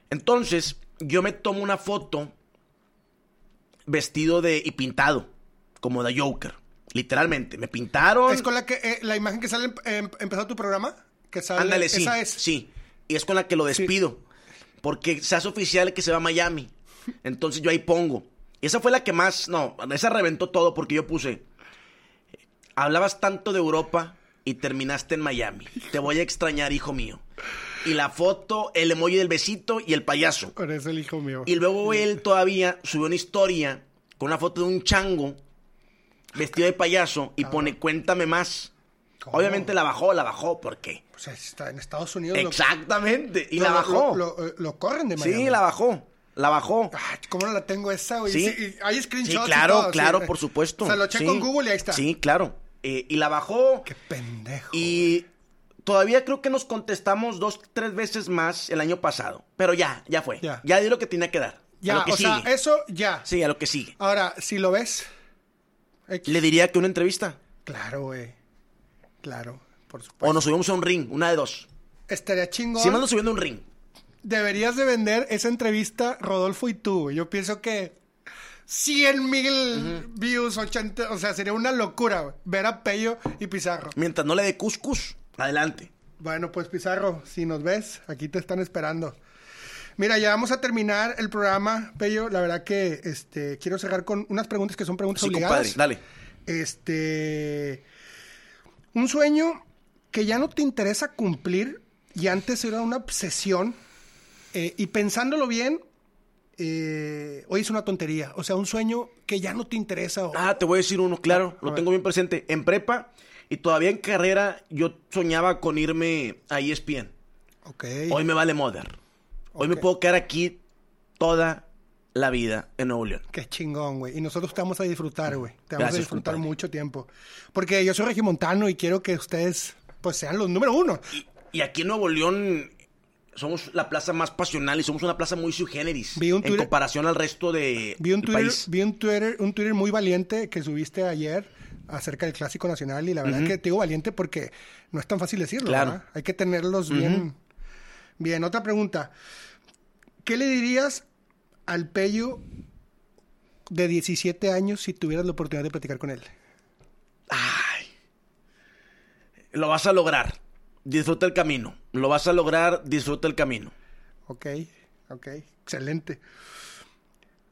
Entonces, yo me tomo una foto vestido de y pintado, como The Joker. Literalmente, me pintaron. ¿Es con la que eh, la imagen que sale en- empezó tu programa? Que sale. Ándale, sí. Esa es. Sí. Y es con la que lo despido. Porque se hace oficial que se va a Miami. Entonces yo ahí pongo. Y esa fue la que más. No, esa reventó todo porque yo puse. Hablabas tanto de Europa y terminaste en Miami. Te voy a extrañar, hijo mío. Y la foto, el emoji del besito y el payaso. Con eso el hijo mío. Y luego él todavía subió una historia con una foto de un chango vestido de payaso y pone cuéntame más. ¿Cómo? Obviamente la bajó, la bajó, ¿por qué? O sea, está en Estados Unidos. lo- Exactamente. Y la bajó. Lo, lo- lo corren de Miami. sí, la bajó. La bajó. Ay, ¿Cómo no la tengo esa, güey? Sí. hay screenshots. Sí, y claro, sí. claro, por supuesto. O sea, lo checo Sí. en Google y ahí está. Sí, claro. Eh, y la bajó. Qué pendejo. Y todavía creo que nos contestamos dos, tres veces más el año pasado. Pero ya, ya fue. Ya. Ya, di lo que tenía que dar. A ya, lo que o sigue. sea, eso ya. Sí, a lo que sigue. Ahora, si lo ves. X. Le diría que una entrevista. Claro, güey. Claro, por supuesto. O nos subimos a un ring, una de dos. Estaría chingón. Si me ando subiendo a un ring. Deberías de vender esa entrevista, Rodolfo y tú. güey. Yo pienso que 100 mil views, 80, o sea, sería una locura güey, ver a Pello y Pizarro. Mientras no le dé cuscus, adelante. Bueno, pues Pizarro, si nos ves, aquí te están esperando. Mira, ya vamos a terminar el programa, Pello. La verdad que este quiero cerrar con unas preguntas que son preguntas Sí, obligadas. compadre, dale. Este. Un sueño que ya no te interesa cumplir y antes era una obsesión. eh, y pensándolo bien, eh, hoy es una tontería. O sea, un sueño que ya no te interesa. o- Ah, te voy a decir uno, claro, lo tengo bien presente. En prepa y todavía en carrera, yo soñaba con irme a ESPN. Ok. Hoy me vale Mother. Hoy me puedo quedar aquí toda la vida en Nuevo León. Qué chingón, güey. Y nosotros te vamos a disfrutar, güey. Te vamos a disfrutar compadre. mucho tiempo. Porque yo soy regimontano y quiero que ustedes, pues, sean los número uno. Y aquí en Nuevo León somos la plaza más pasional y somos una plaza muy sui generis Vi un en comparación al resto de Vi un del Twitter, país. vi un Twitter, un Twitter muy valiente que subiste ayer acerca del Clásico Nacional y la verdad que te digo valiente porque no es tan fácil decirlo, Claro. ¿verdad? Hay que tenerlos bien. Bien, otra pregunta. ¿Qué le dirías al Pello de 17 años si tuvieras la oportunidad de platicar con él? Ay. Lo vas a lograr. Disfruta el camino. Lo vas a lograr, disfruta el camino. Ok, ok, excelente.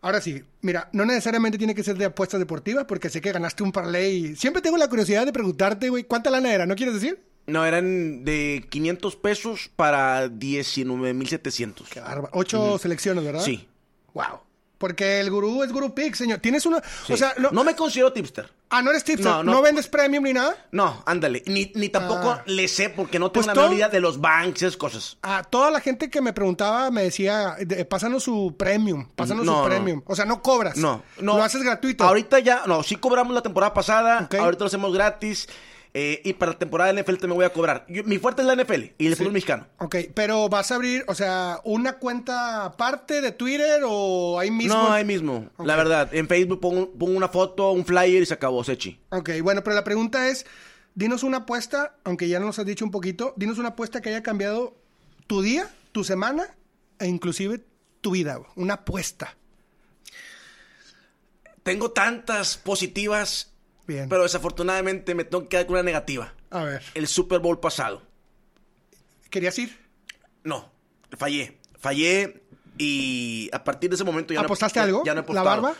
Ahora sí, mira, no necesariamente tiene que ser de apuestas deportivas porque sé que ganaste un parlay. Siempre tengo la curiosidad de preguntarte, güey, ¿cuánta lana era? ¿No quieres decir? No, eran de 500 pesos para 19,700. Qué bárbaro. Ocho selecciones, ¿verdad? Sí. Wow. Porque el gurú es Gurú Pix, señor. Tienes una. sí. O sea, no. no me considero tipster. Ah, no eres tipster. No, No, no. vendes premium ni nada? No, ándale. Ni, ni tampoco Ah. le sé porque no tengo Pues la idea de los banks esas cosas. A toda la gente que me preguntaba me decía, de- pásanos su premium, pásanos No, su premium. O sea, no cobras. No, no. Lo haces gratuito. Ahorita ya, no, sí cobramos la temporada pasada, ahorita lo hacemos gratis. Eh, y para la temporada de NFL también voy a cobrar. Yo- mi fuerte es la NFL y el fútbol mexicano. Ok, pero vas a abrir, o sea, una cuenta aparte de Twitter o ahí mismo. No, ahí mismo. La verdad, en Facebook pongo, pongo una foto, un flyer y se acabó, Sechi. Ok, bueno, pero la pregunta es, dinos una apuesta, aunque ya nos has dicho un poquito, dinos una apuesta que haya cambiado tu día, tu semana e inclusive tu vida. Una apuesta. Tengo tantas positivas, Bien. pero desafortunadamente me tengo que quedar con una negativa. A ver, El Super Bowl pasado. ¿querías ir? No, fallé. Fallé y a partir de ese momento ya ¿Apostaste no, ya- algo? Ya no he ¿La barba?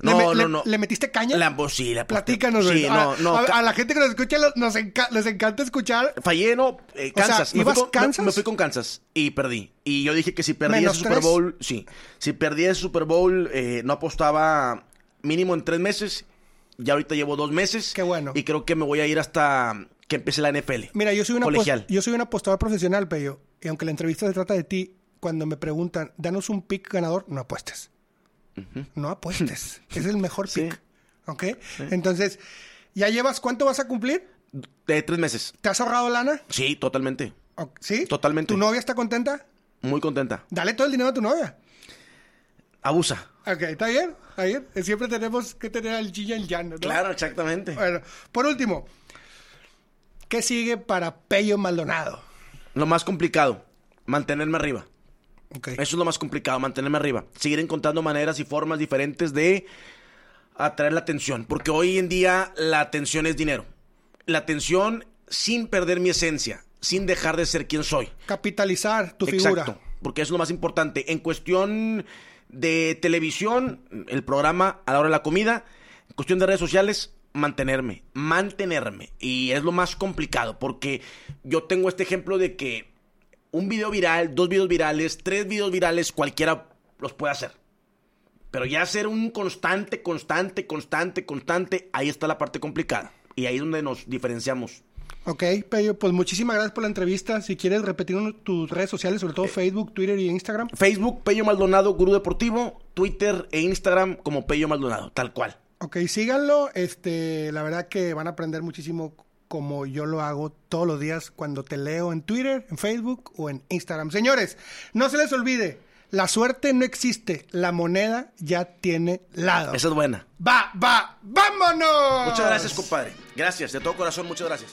¿Le No, no, le- no. ¿Le metiste caña? La, sí, la. Platícanos. Sí, a, no, no. a- la gente que nos escucha nos, enca- les encanta escuchar. Fallé, no, eh, O sea, Kansas. me, fui ¿ibas con, me- Kansas? me fui con Kansas y perdí. Y yo dije que si ¿Menos ese Super? Bowl, sí. Si perdía ese Super Bowl, eh, no apostaba mínimo en tres meses. Ya ahorita llevo dos meses. Qué bueno. Y creo que me voy a ir hasta que empiece la NFL. Mira, yo soy, una colegial. yo soy un apostador profesional, Pello. Y aunque la entrevista se trata de ti, cuando me preguntan, danos un pick ganador, no apuestes. No apuestes. es el mejor Sí. pick. ¿Ok? Entonces, ¿ya llevas cuánto vas a cumplir? De tres meses. ¿Te has ahorrado lana? Sí, totalmente. ¿O- ¿Sí? Totalmente. ¿Tu novia está contenta? Muy contenta. Dale todo el dinero a tu novia. Abusa. Ok, ¿está bien? ¿Está bien? Siempre tenemos que tener al yin y al yang, ¿no? Claro, exactamente. Bueno, por último, ¿qué sigue para Pello Maldonado? Lo más complicado, mantenerme arriba. Eso es lo más complicado, mantenerme arriba. Seguir encontrando maneras y formas diferentes de atraer la atención. Porque hoy en día la atención es dinero. La atención sin perder mi esencia, sin dejar de ser quien soy. Capitalizar tu figura. Exacto, porque eso es lo más importante. En cuestión de televisión, el programa a la hora de la comida, en cuestión de redes sociales, mantenerme, mantenerme. Y es lo más complicado, porque yo tengo este ejemplo de que un video viral, dos videos virales, tres videos virales, cualquiera los puede hacer. Pero ya ser un constante, constante, constante, constante, ahí está la parte complicada. Y ahí es donde nos diferenciamos. Ok, Pello, pues muchísimas gracias por la entrevista. Si quieres repetir tus redes sociales, sobre Eh, todo Facebook, Twitter y Instagram. Facebook, Pello Maldonado, Gurú Deportivo, Twitter e Instagram como Pello Maldonado, tal cual. Ok, síganlo. Este, la verdad que van a aprender muchísimo como yo lo hago todos los días cuando te leo en Twitter, en Facebook o en Instagram. Señores, no se les olvide, la suerte no existe, la moneda ya tiene lado. Esa es buena. Va, va, vámonos. Muchas gracias, compadre. Gracias, de todo corazón, muchas gracias.